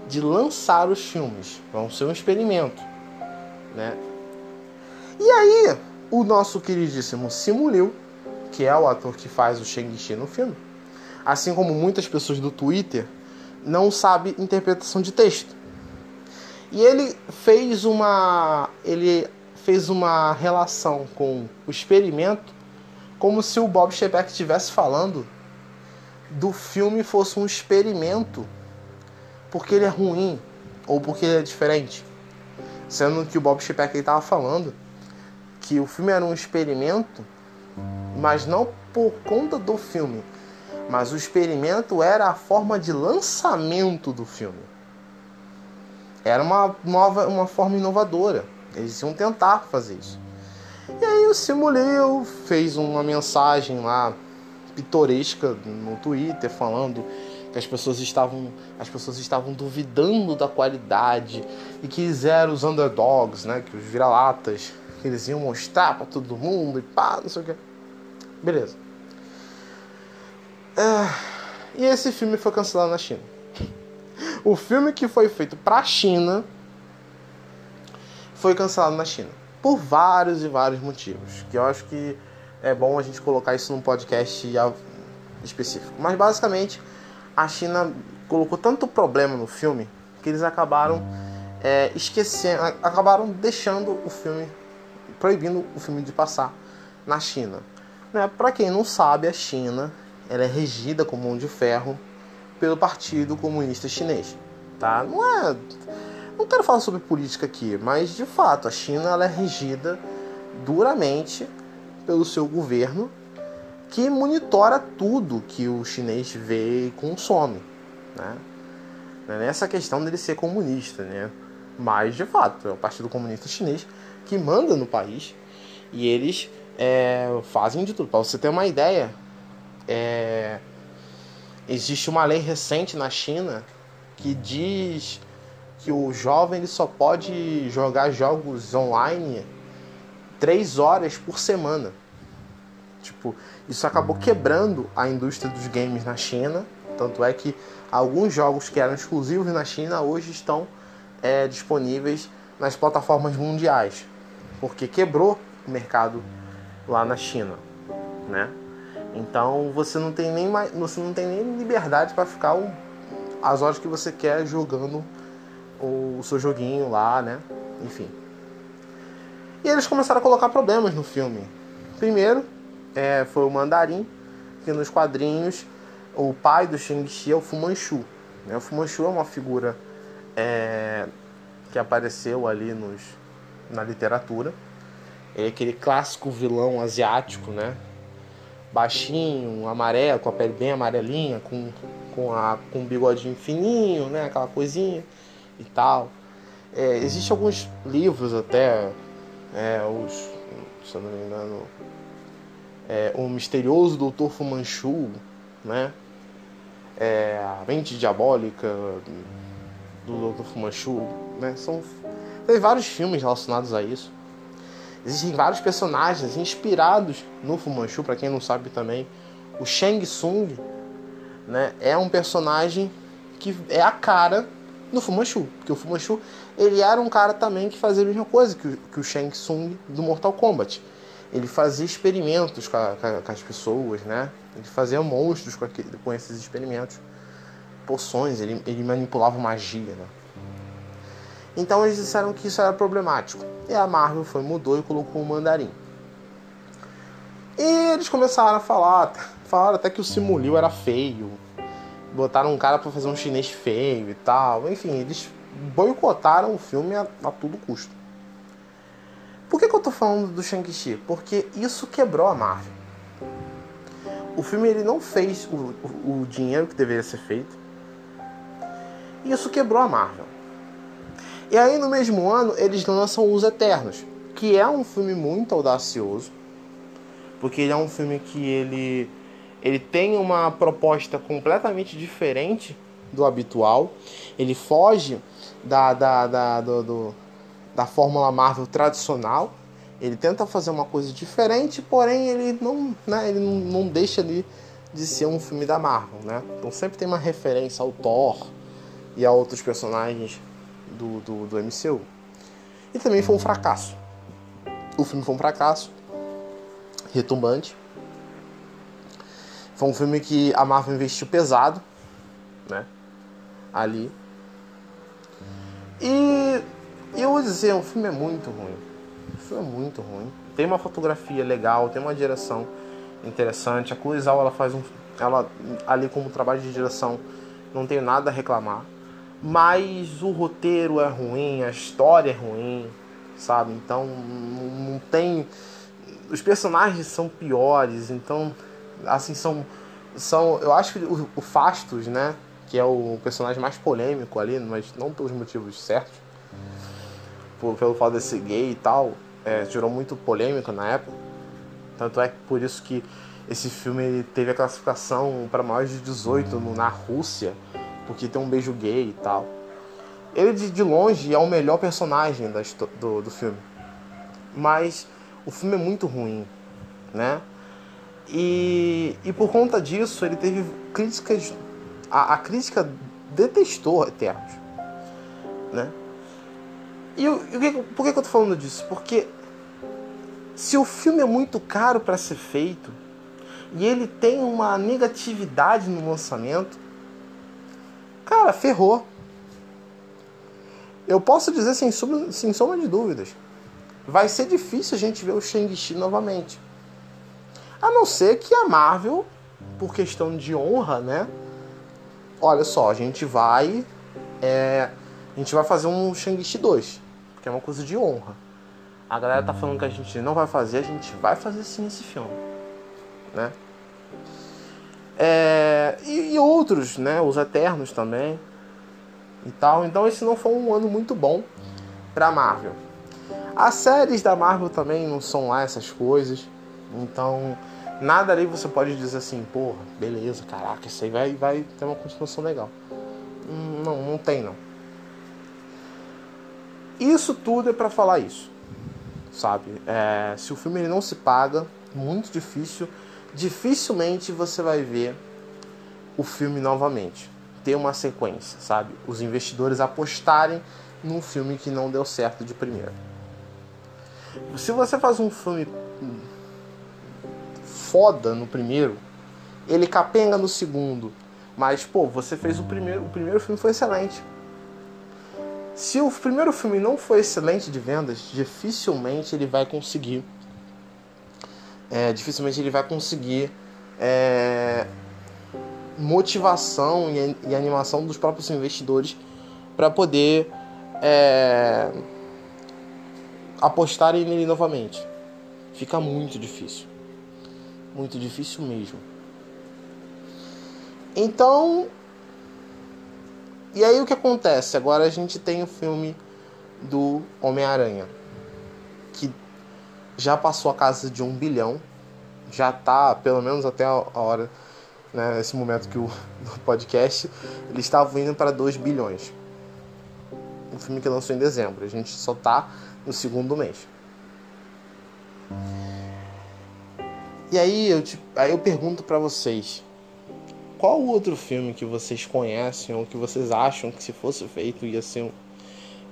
de lançar os filmes. Vão ser um experimento, né? E aí, o nosso queridíssimo Simu Liu, que é o ator que faz o Shang-Chi no filme, assim como muitas pessoas do Twitter, não sabe interpretação de texto. E ele fez uma ele fez uma relação com o experimento como se o Bob Chapek estivesse falando do filme fosse um experimento porque ele é ruim ou porque ele é diferente. Sendo que o Bob Chapek estava falando que o filme era um experimento, mas não por conta do filme, mas o experimento era a forma de lançamento do filme. Era uma nova, uma forma inovadora. Eles iam tentar fazer isso. E aí o Simuleu fez uma mensagem lá pitoresca no Twitter falando que as pessoas estavam as pessoas estavam duvidando da qualidade e que eles eram os underdogs, né, que os vira-latas, que eles iam mostrar para todo mundo e pá, não sei o que. Beleza. É, e esse filme foi cancelado na China. O filme que foi feito para a China foi cancelado na China por vários e vários motivos, que eu acho que é bom a gente colocar isso num podcast específico. Mas basicamente a China colocou tanto problema no filme que eles acabaram é, esquecendo, acabaram deixando o filme, proibindo o filme de passar na China. Né? Para quem não sabe, a China ela é regida como mão de ferro pelo Partido Comunista Chinês, tá? Não é, não quero falar sobre política aqui, mas de fato a China ela é regida duramente pelo seu governo que monitora tudo que o chinês vê e consome, né? É nessa questão dele ser comunista, né? Mas de fato é o Partido Comunista Chinês que manda no país e eles é, fazem de tudo. Para você ter uma ideia, é, existe uma lei recente na China que diz que o jovem ele só pode jogar jogos online três horas por semana. Tipo, isso acabou quebrando a indústria dos games na China. Tanto é que alguns jogos que eram exclusivos na China hoje estão é, disponíveis nas plataformas mundiais, porque quebrou o mercado lá na China, né? Então você não tem nem mais, você não tem nem liberdade para ficar o, as horas que você quer jogando o, o seu joguinho lá, né? Enfim. E eles começaram a colocar problemas no filme. Primeiro, é, foi o Mandarim, que nos quadrinhos o pai do Shang-Chi é o Fu Manchu. Né? O Fu Manchu é uma figura é, que apareceu ali nos, na literatura. Ele é aquele clássico vilão asiático, né? Baixinho, amarelo, com a pele bem amarelinha, com, com, a, com um bigodinho fininho, né? Aquela coisinha e tal. É, Existem alguns livros até, é, os, se eu não me engano, é, O Misterioso Doutor Fu Manchu, né? É, a Mente Diabólica do Dr. Fu Manchu, né? São, tem vários filmes relacionados a isso. Existem vários personagens inspirados no Fu Manchu, para quem não sabe também. O Shang Tsung né, é um personagem que é a cara do Fu Manchu. Porque o Fu Manchu ele era um cara também que fazia a mesma coisa que o, que o Shang Tsung do Mortal Kombat. Ele fazia experimentos com, a, com as pessoas, né? Ele fazia monstros com, aquele, com esses experimentos. Poções, ele, ele manipulava magia, né? Então eles disseram que isso era problemático. E a Marvel foi, mudou e colocou o mandarim. E eles começaram a falar, falaram até que o Simuliu era feio. Botaram um cara para fazer um chinês feio e tal. Enfim, eles boicotaram o filme a, a todo custo. Por que, que eu tô falando do Shang-Chi? Porque isso quebrou a Marvel. O filme ele não fez o, o, o dinheiro que deveria ser feito. E isso quebrou a Marvel. E aí no mesmo ano eles lançam Os Eternos, que é um filme muito audacioso, porque ele é um filme que ele ele tem uma proposta completamente diferente do habitual. Ele foge da, da, da, do, do, da fórmula Marvel tradicional. Ele tenta fazer uma coisa diferente, porém ele não, né, ele não, não deixa de, de ser um filme da Marvel, né? Então sempre tem uma referência ao Thor e a outros personagens do, do, do MCU. E também foi um fracasso. O filme foi um fracasso, retumbante. Foi um filme que a Marvel investiu pesado, né? Ali. E eu vou dizer, o filme é muito ruim. O filme é muito ruim. Tem uma fotografia legal, tem uma direção interessante. A Zhao, ela faz um, ela ali como trabalho de direção, não tenho nada a reclamar. Mas o roteiro é ruim, a história é ruim, sabe? Então não tem os personagens são piores, então assim são são eu acho que o, o Fastos, né, que é o personagem mais polêmico ali, mas não pelos motivos certos, por, pelo fato de ser gay e tal, é, gerou muito polêmica na época. Tanto é por isso que esse filme teve a classificação para maiores de 18 no, na Rússia, porque tem um beijo gay e tal. Ele de, longe é o melhor personagem do, do filme. Mas o filme é muito ruim, né? E, e por conta disso ele teve críticas. A, a crítica detestou Eternos, né? E, o, por que, que eu tô falando disso? Porque se o filme é muito caro para ser feito e ele tem uma negatividade no lançamento, cara, ferrou. Eu posso dizer sem, sub, sem sombra de dúvidas. Vai ser difícil a gente ver o Shang-Chi novamente. A não ser que a Marvel, por questão de honra, né? Olha só, a gente vai. É, a gente vai fazer um Shang-Chi 2. Que é uma coisa de honra. A galera tá falando que a gente não vai fazer, a gente vai fazer sim esse filme. Né? É, e, e outros, né? Os Eternos também. E tal. Então esse não foi um ano muito bom pra Marvel. As séries da Marvel também não são lá essas coisas. Então, nada ali você pode dizer assim, porra, beleza, caraca, isso aí vai, vai ter uma continuação legal. Hum, não, não tem não. Isso tudo é para falar isso, sabe? É, se o filme ele não se paga, muito difícil, dificilmente você vai ver o filme novamente, ter uma sequência, sabe? Os investidores apostarem num filme que não deu certo de primeira. Se você faz um filme foda no primeiro, ele capenga no segundo. Mas, pô, você fez o primeiro. O primeiro filme foi excelente. Se o primeiro filme não foi excelente de vendas, dificilmente ele vai conseguir. É, dificilmente ele vai conseguir é, motivação e, e animação dos próprios investidores para poder é, apostarem nele novamente. Fica muito difícil. Muito difícil mesmo. Então. E aí o que acontece? Agora a gente tem o filme do Homem-Aranha. Já passou a casa de um bilhão. Já tá, pelo menos até a hora, né, nesse momento que o podcast, ele estava indo para 2 bilhões. Um filme que lançou em dezembro. A gente só tá no segundo mês. E aí eu, te, aí eu pergunto para vocês, qual outro filme que vocês conhecem ou que vocês acham que se fosse feito ia ser um...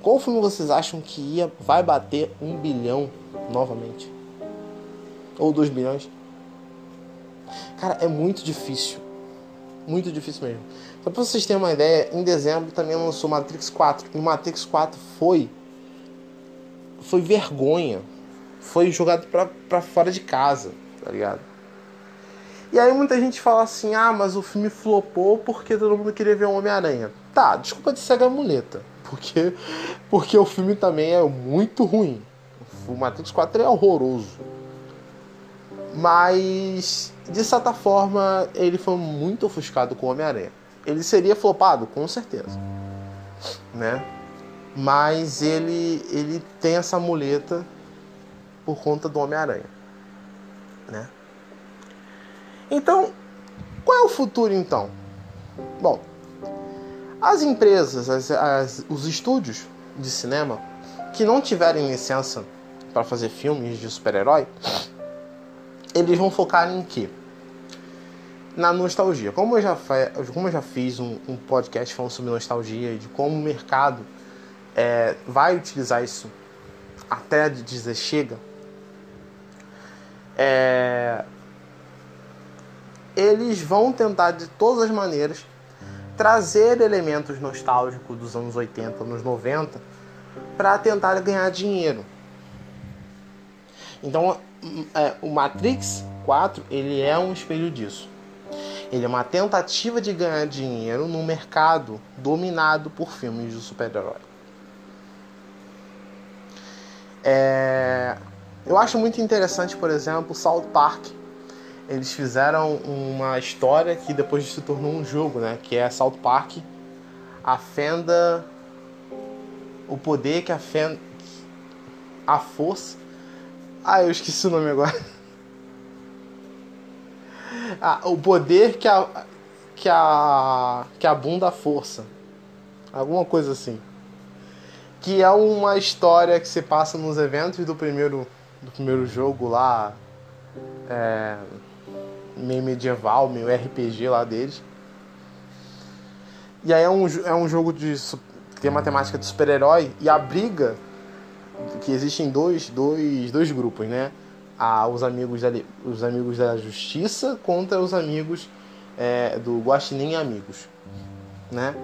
Qual filme vocês acham que ia vai bater um bilhão novamente? Ou dois bilhões? Cara, é muito difícil. Muito difícil mesmo. Só pra vocês terem uma ideia, em dezembro também lançou Matrix 4. E Matrix 4 foi. Foi vergonha. Foi jogado pra, pra fora de casa, tá ligado? E aí muita gente fala assim, ah, mas o filme flopou porque todo mundo queria ver o Homem-Aranha. Tá, desculpa de cega a muleta. Porque, porque o filme também é muito ruim. O Matrix 4 é horroroso. Mas, de certa forma, ele foi muito ofuscado com o Homem-Aranha. Ele seria flopado, com certeza. Né? Mas ele, ele tem essa muleta por conta do Homem-Aranha. Né? Então, qual é o futuro então? Bom, as empresas, as, as, os estúdios de cinema que não tiverem licença para fazer filmes de super-herói, eles vão focar em quê? Na nostalgia. Como eu já, como eu já fiz um, um podcast falando sobre nostalgia e de como o mercado é, vai utilizar isso até dizer chega, é, eles vão tentar de todas as maneiras trazer elementos nostálgicos dos anos 80, anos 90 para tentar ganhar dinheiro. Então, é, o Matrix 4 ele é um espelho disso. Ele é uma tentativa de ganhar dinheiro num mercado dominado por filmes de super-herói. É... Eu acho muito interessante, por exemplo, South Park, eles fizeram uma história que depois se tornou um jogo, né? Que é South Park, a fenda, o poder que a fenda, a força. Ah, eu esqueci o nome agora. Ah, o poder que a que a que a bunda força, alguma coisa assim. Que é uma história que se passa nos eventos do primeiro do primeiro jogo lá. É, meio medieval, meio RPG lá deles. E aí é um, é um jogo de. tem uma temática de super-herói e a briga que existem dois, dois, dois grupos, né? Ah, os, amigos da, os amigos da justiça contra os amigos é, do Guaxinim Amigos, né?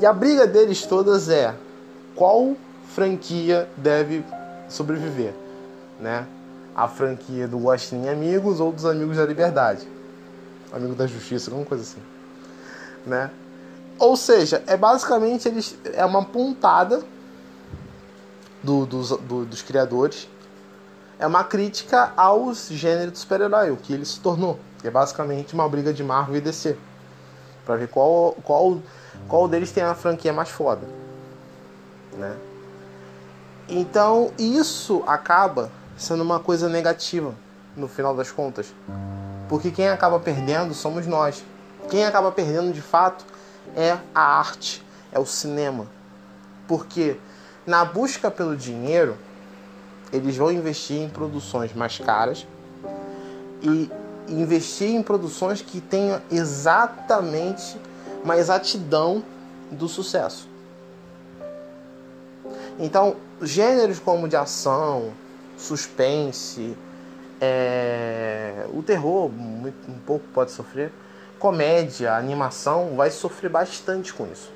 E a briga deles todas é qual franquia deve sobreviver, né? A franquia do Guaxinim Amigos ou dos Amigos da Liberdade. Amigo da Justiça, alguma coisa assim. Né? Ou seja, é basicamente eles, é uma pontada do, dos, do, dos criadores. É uma crítica aos gêneros de super-herói, o que ele se tornou. É basicamente uma briga de Marvel e DC. Pra ver qual, qual, qual deles tem a franquia mais foda. Né? Então, isso acaba sendo uma coisa negativa no final das contas. Porque quem acaba perdendo somos nós. Quem acaba perdendo de fato é a arte, é o cinema. Porque na busca pelo dinheiro, eles vão investir em produções mais caras e investir em produções que tenham exatamente uma exatidão do sucesso. Então, gêneros como de ação, suspense, É, o terror muito- um pouco pode sofrer. Comédia, animação vai sofrer bastante com isso.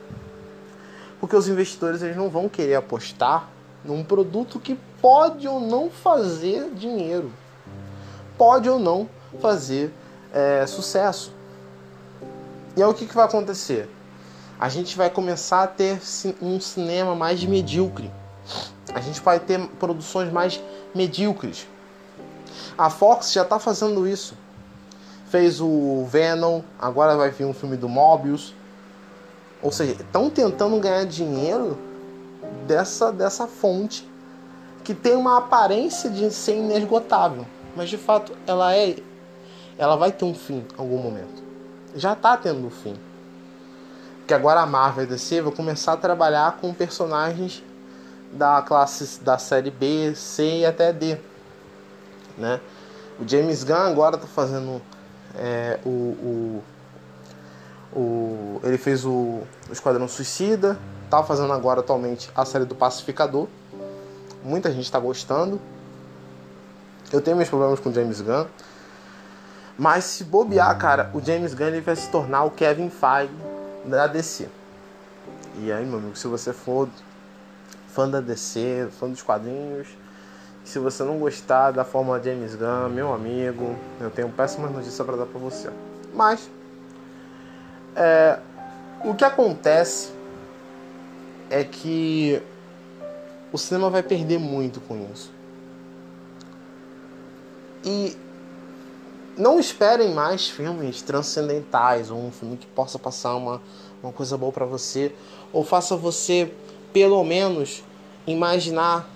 Porque os investidores eles não vão querer apostar num produto que pode ou não fazer dinheiro. Pode ou não fazer é, sucesso. E aí o que, que vai acontecer? A gente vai começar a ter um cinema mais medíocre. A gente vai ter produções mais medíocres. A Fox já está fazendo isso. Fez o Venom, agora vai vir um filme do Mobius. Ou seja, estão tentando ganhar dinheiro dessa, dessa fonte que tem uma aparência de ser inesgotável, mas de fato ela é ela vai ter um fim em algum momento. Já está tendo um fim. Que agora a Marvel e a DC vai começar a trabalhar com personagens da classe da série B, C e até D, né? O James Gunn agora está fazendo é, o, o, o ele fez o, o Esquadrão Suicida, tá fazendo agora atualmente a série do Pacificador. Muita gente está gostando. Eu tenho meus problemas com o James Gunn. Mas se bobear, cara, o James Gunn ele vai se tornar o Kevin Feige da DC. E aí, meu amigo, se você for fã da DC, fã dos quadrinhos, se você não gostar da forma James Gunn, meu amigo, eu tenho péssimas notícias para dar para você. Mas é, o que acontece é que o cinema vai perder muito com isso. E não esperem mais filmes transcendentais ou um filme que possa passar uma, uma coisa boa para você ou faça você pelo menos imaginar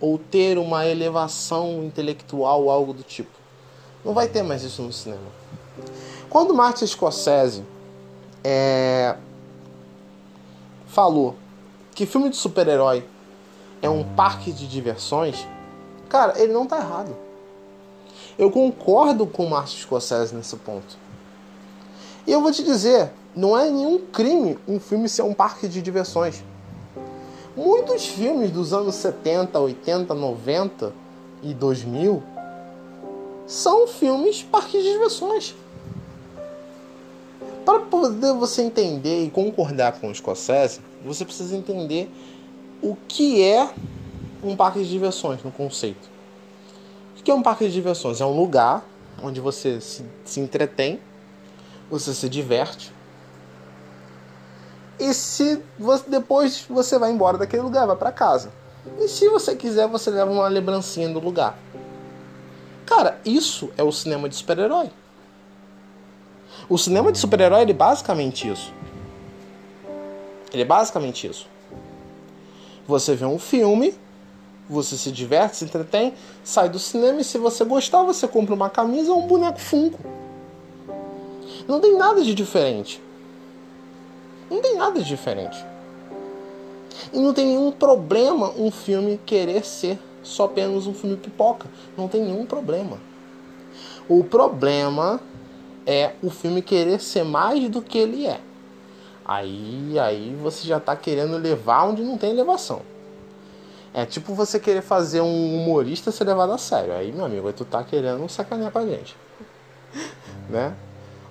ou ter uma elevação intelectual algo do tipo. Não vai ter mais isso no cinema. Quando Martin Scorsese é, falou que filme de super-herói é um parque de diversões, cara, ele não tá errado. Eu concordo com o Martin Scorsese nesse ponto. E eu vou te dizer, não é nenhum crime um filme ser um parque de diversões. Muitos filmes dos anos 70, 80, 90 e 2000 são filmes parques de diversões. Para poder você entender e concordar com o Scorsese, você precisa entender o que é um parque de diversões no conceito. O que é um parque de diversões? É um lugar onde você se, se entretém, você se diverte. E se você, depois você vai embora daquele lugar, vai para casa. E se você quiser, você leva uma lembrancinha do lugar. Cara, isso é o cinema de super-herói. O cinema de super-herói é basicamente isso. Ele é basicamente isso. Você vê um filme, você se diverte, se entretém, sai do cinema e se você gostar, você compra uma camisa ou um boneco Funko. Não tem nada de diferente. Não tem nada de diferente. E não tem nenhum problema um filme querer ser só apenas um filme pipoca. Não tem nenhum problema. O problema é o filme querer ser mais do que ele é. Aí, aí você já tá querendo levar onde não tem elevação. É tipo você querer fazer um humorista ser levado a sério. Aí, meu amigo, aí tu tá querendo sacanear com a gente. né?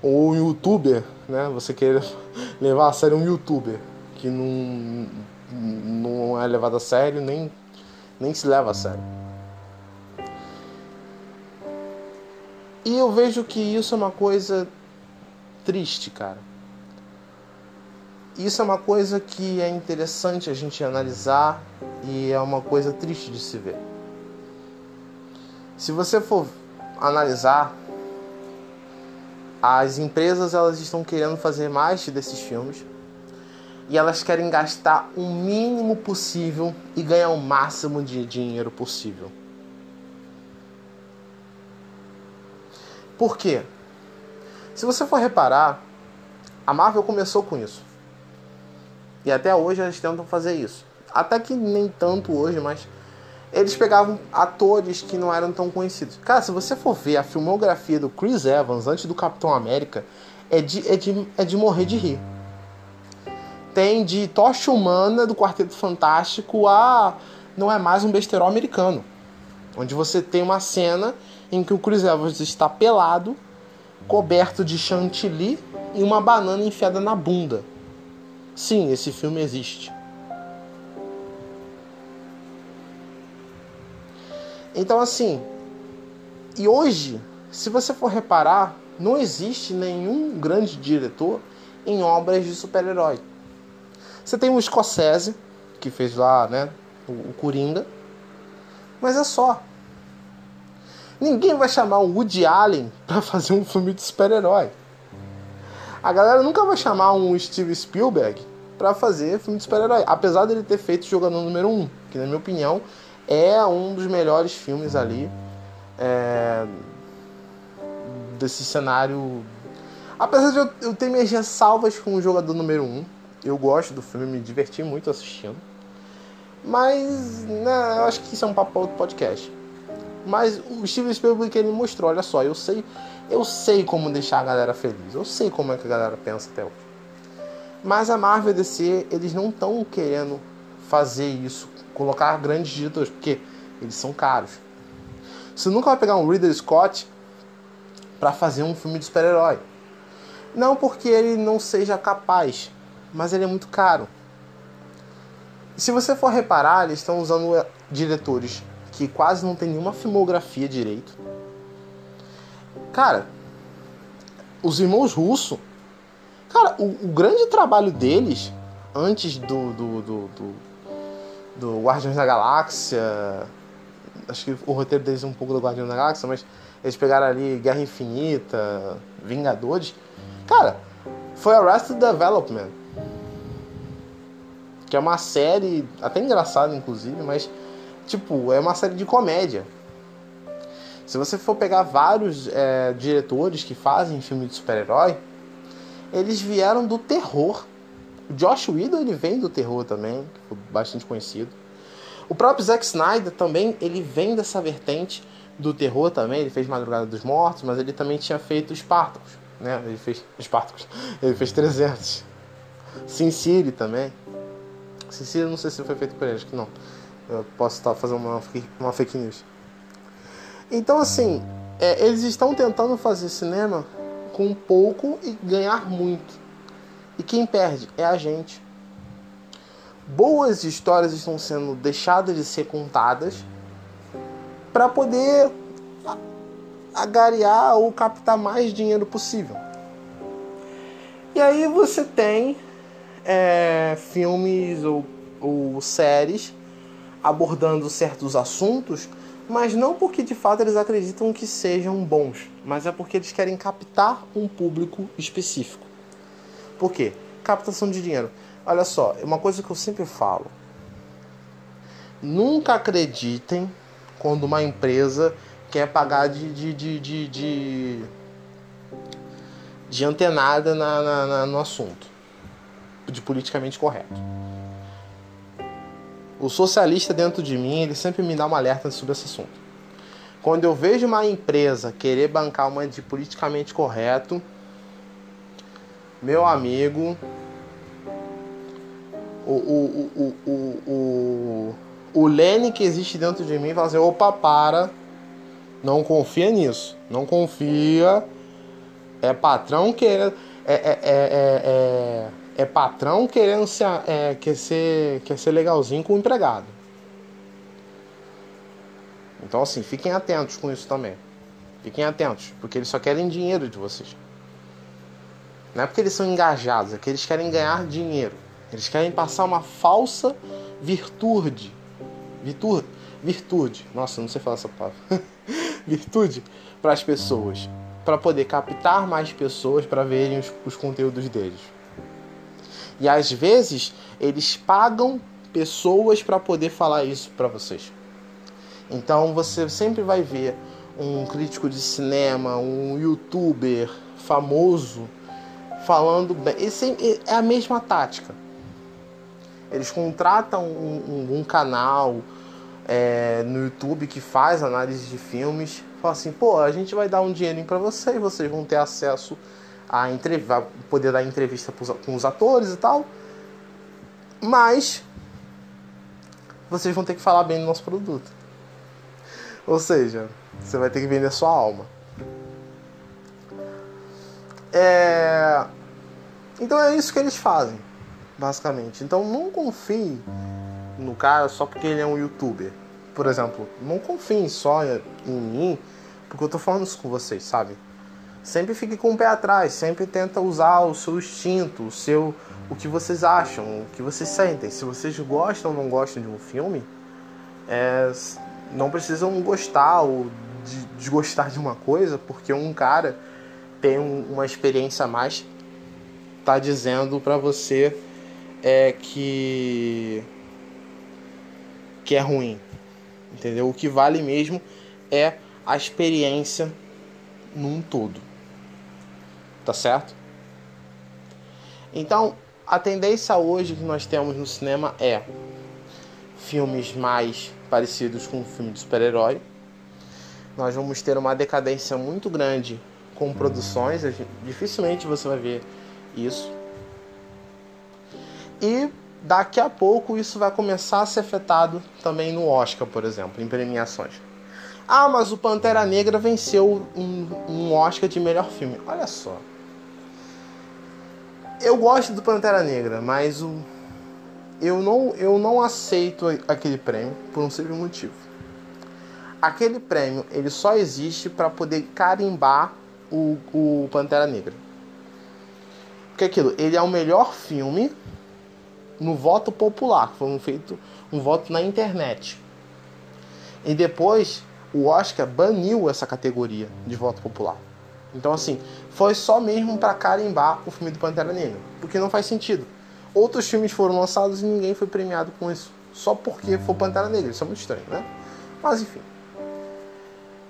Ou um youtuber, né? Você querer levar a sério um youtuber que não, não é levado a sério, nem, nem se leva a sério. E eu vejo que isso é uma coisa triste, cara. Isso é uma coisa que é interessante a gente analisar e é uma coisa triste de se ver. Se você for analisar, as empresas elas estão querendo fazer mais desses filmes e elas querem gastar o mínimo possível e ganhar o máximo de dinheiro possível. Por quê? Se você for reparar, a Marvel começou com isso. E até hoje eles tentam fazer isso. Até que nem tanto hoje, mas eles pegavam atores que não eram tão conhecidos. Cara, se você for ver a filmografia do Chris Evans antes do Capitão América, é de, é de, é de morrer de rir. Tem de Tocha Humana do Quarteto Fantástico a Não é mais um besterol americano. Onde você tem uma cena em que o Chris Evans está pelado, coberto de chantilly e uma banana enfiada na bunda. Sim, esse filme existe. Então, assim, e hoje, se você for reparar, não existe nenhum grande diretor em obras de super-herói. Você tem o Scorsese, que fez lá, né, o, Coringa, mas é só. Ninguém vai chamar o Woody Allen para fazer um filme de super-herói. A galera nunca vai chamar um Steve Spielberg para fazer filme de super-herói, apesar dele ter feito Jogador Número 1, que na minha opinião é um dos melhores filmes ali é, desse cenário. Apesar de eu, eu ter minhas ressalvas com o Jogador Número 1, eu gosto do filme, me diverti muito assistindo. Mas, né, eu acho que isso é um papo para outro podcast. Mas o Steven Spielberg ele mostrou, olha só, eu sei, eu sei como deixar a galera feliz. Eu sei como é que a galera pensa até hoje. Mas a Marvel e DC, eles não estão querendo fazer isso, colocar grandes diretores, porque eles são caros. Você nunca vai pegar um Ridley Scott para fazer um filme de super-herói. Não porque ele não seja capaz, mas ele é muito caro. Se você for reparar, eles estão usando eh, diretores que quase não tem nenhuma filmografia direito. Cara, os irmãos Russo, cara, o, o grande trabalho deles antes do do, do, do, do Guardiões da Galáxia, acho que o roteiro deles é um pouco do Guardiões da Galáxia, mas eles pegaram ali Guerra Infinita, Vingadores, cara, foi Arrested Development que é uma série até engraçada inclusive, mas tipo é uma série de comédia. Se você for pegar vários é, diretores que fazem filme de super-herói, eles vieram do terror. O Josh Whedon ele vem do terror também, foi bastante conhecido. O próprio Zack Snyder também ele vem dessa vertente do terror também. Ele fez Madrugada dos Mortos, mas ele também tinha feito Spartacus, né? Ele fez Spartacus, ele fez 300. Sin City também. Cecília, não sei se foi feito por ele, acho que não. Eu posso estar fazendo uma, uma fake news. Então, assim, é, eles estão tentando fazer cinema com pouco e ganhar muito. E quem perde é a gente. Boas histórias estão sendo deixadas de ser contadas para poder agariar ou captar mais dinheiro possível. E aí você tem é, filmes ou, ou séries abordando certos assuntos, mas não porque de fato eles acreditam que sejam bons, mas é porque eles querem captar um público específico. Por quê? Captação de dinheiro. Olha só, uma coisa que eu sempre falo. Nunca acreditem quando uma empresa quer pagar de, de, de, de, de, de antenada na, na, na, no assunto de politicamente correto. O socialista dentro de mim, ele sempre me dá um alerta sobre esse assunto. Quando eu vejo uma empresa querer bancar uma de politicamente correto, meu amigo, o, o, o, o, o, o Lene que existe dentro de mim fala assim, opa, para, não confia nisso, não confia, é patrão querendo, é, é, é, é, é é patrão querendo ser, é, quer ser, quer ser legalzinho com o empregado. Então, assim, fiquem atentos com isso também. Fiquem atentos, porque eles só querem dinheiro de vocês. Não é porque eles são engajados, é que eles querem ganhar dinheiro. Eles querem passar uma falsa virtude. Virtude. Virtude. Nossa, não sei falar essa palavra. virtude para as pessoas. Para poder captar mais pessoas para verem os, os conteúdos deles. E às vezes eles pagam pessoas para poder falar isso para vocês. Então você sempre vai ver um crítico de cinema, um youtuber famoso falando bem. Esse é a mesma tática. Eles contratam um, um, um canal é, no YouTube que faz análise de filmes. Fala assim, pô, a gente vai dar um dinheirinho para vocês, vocês vão ter acesso a entrevista, poder dar entrevista com os atores e tal. Mas vocês vão ter que falar bem do nosso produto. Ou seja, Você vai ter que vender sua alma. É... Então é isso que eles fazem, basicamente. Então não confie no cara só porque ele é um youtuber. Por exemplo, não confiem só em mim porque eu tô falando isso com vocês, sabe? Sempre fique com o pé atrás, sempre tenta usar o seu instinto, o seu o que vocês acham, o que vocês sentem. Se vocês gostam ou não gostam de um filme, é, não precisam gostar ou de, desgostar de uma coisa porque um cara tem um, uma experiência a mais tá dizendo para você é que que é ruim, entendeu? O que vale mesmo é a experiência num todo, tá certo? Então, a tendência hoje que nós temos no cinema é filmes mais parecidos com um filme de super-herói. Nós vamos ter uma decadência muito grande com produções, dificilmente você vai ver isso. E daqui a pouco isso vai começar a ser afetado também no Oscar, por exemplo, em premiações. Ah, mas o Pantera Negra venceu um, um Oscar de melhor filme. Olha só. Eu gosto do Pantera Negra, mas o, eu, não, eu não aceito aquele prêmio por um simples motivo. Aquele prêmio ele só existe para poder carimbar o, o Pantera Negra. Porque aquilo, ele é o melhor filme no voto popular, foi um feito um voto na internet. E depois o Oscar baniu essa categoria de voto popular. Então assim, foi só mesmo para carimbar o filme do Pantera Negra, porque não faz sentido. Outros filmes foram lançados e ninguém foi premiado com isso, só porque foi Pantera Negra. Isso é muito estranho, né? Mas enfim.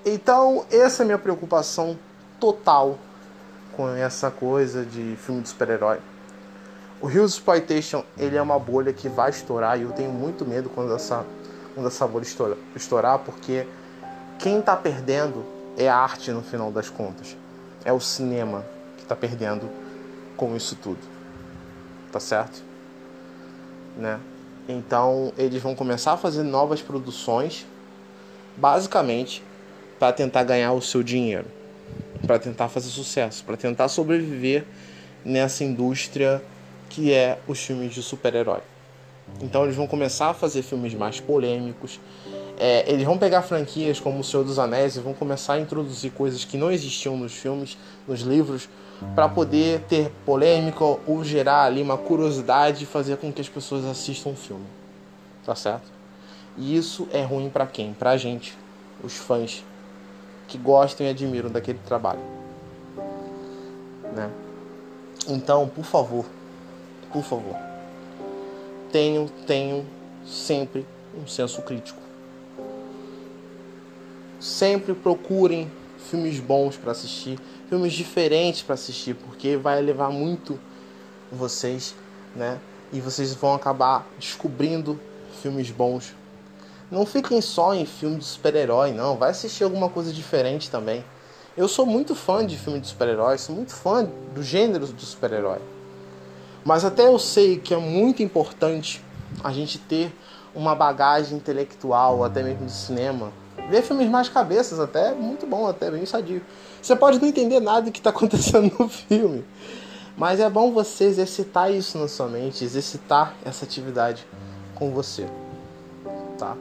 Então, essa é a minha preocupação total com essa coisa de filme de super-herói. O Rio Exploitation ele é uma bolha que vai estourar e eu tenho muito medo quando essa, quando essa bolha estourar, estourar porque quem está perdendo é a arte no final das contas. É o cinema que está perdendo com isso tudo. Tá certo? Né? Então eles vão começar a fazer novas produções, basicamente para tentar ganhar o seu dinheiro para tentar fazer sucesso, para tentar sobreviver nessa indústria que é os filmes de super-herói. Então eles vão começar a fazer filmes mais polêmicos. É, eles vão pegar franquias como O Senhor dos Anéis e vão começar a introduzir coisas que não existiam nos filmes, nos livros, para poder ter polêmica ou gerar ali uma curiosidade e fazer com que as pessoas assistam o filme. Tá certo? E isso é ruim para quem? Pra gente, os fãs que gostam e admiram daquele trabalho. Né? Então, por favor, por favor, tenham, tenham sempre um senso crítico. Sempre procurem filmes bons para assistir, filmes diferentes para assistir, porque vai levar muito vocês, né? E vocês vão acabar descobrindo filmes bons não fiquem só em filme de super-herói, não. Vai assistir alguma coisa diferente também. Eu sou muito fã de filme de super-herói, sou muito fã do gênero de super-herói. Mas até eu sei que é muito importante a gente ter uma bagagem intelectual, até mesmo de cinema. Ver filmes mais cabeças até é muito bom, até bem sadio. Você pode não entender nada do que está acontecendo no filme. Mas é bom você exercitar isso na sua mente, exercitar essa atividade com você. Tá?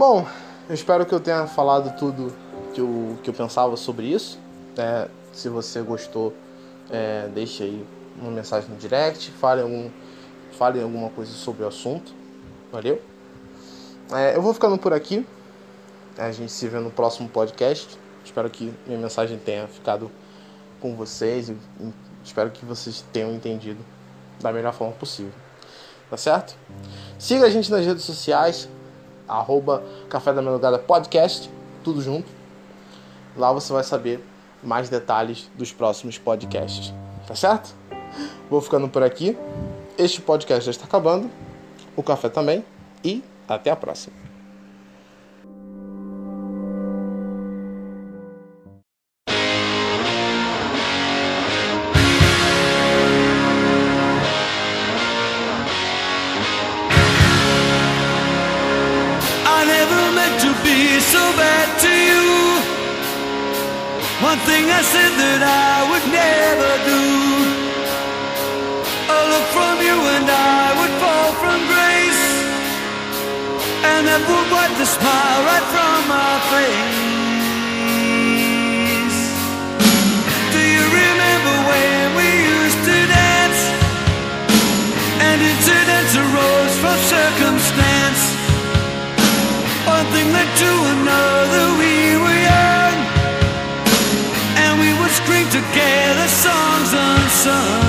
Bom, eu espero que eu tenha falado tudo que eu, que eu pensava sobre isso. É, se você gostou, é, deixe aí uma mensagem no direct, fale, algum, fale alguma coisa sobre o assunto. Valeu? É, eu vou ficando por aqui. A gente se vê no próximo podcast. Espero que minha mensagem tenha ficado com vocês. E espero que vocês tenham entendido da melhor forma possível. Tá certo? Siga a gente nas redes sociais arroba Café da Madrugada Podcast, tudo junto. Lá você vai saber mais detalhes dos próximos podcasts, tá certo? Vou ficando por aqui. Este podcast já está acabando, o café também, e até a próxima. That would wipe the smile right from my face. Do you remember when we used to dance? And incidents arose from circumstance. One thing led to another, we were young. And we would scream together songs unsung.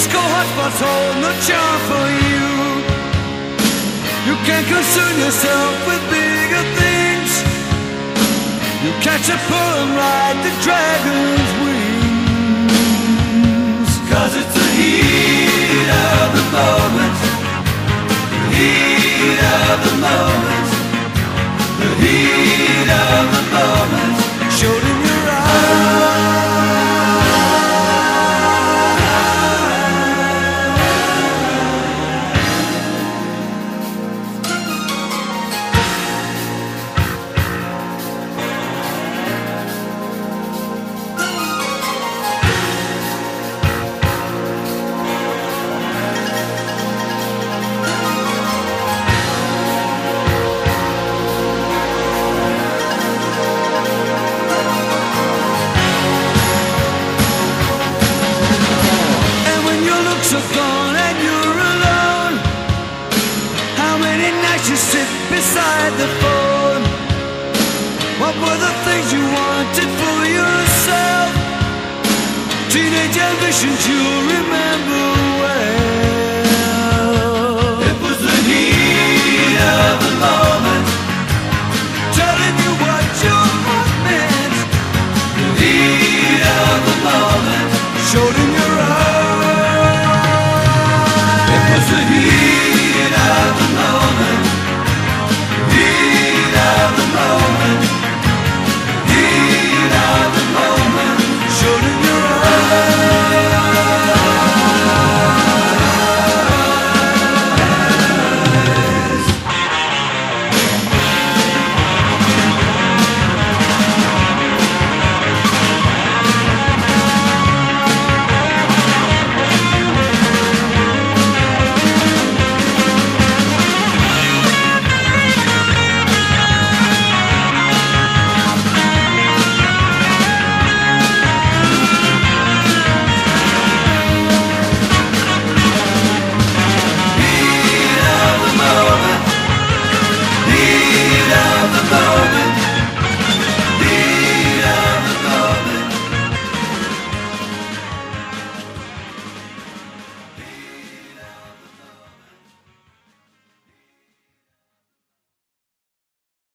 Disco hotspots hold no charm for you. You can't concern yourself with bigger things. You catch a pull and ride the dragon's wings. Cause it's the heat of the moment. The heat of the moment. The heat of the moment.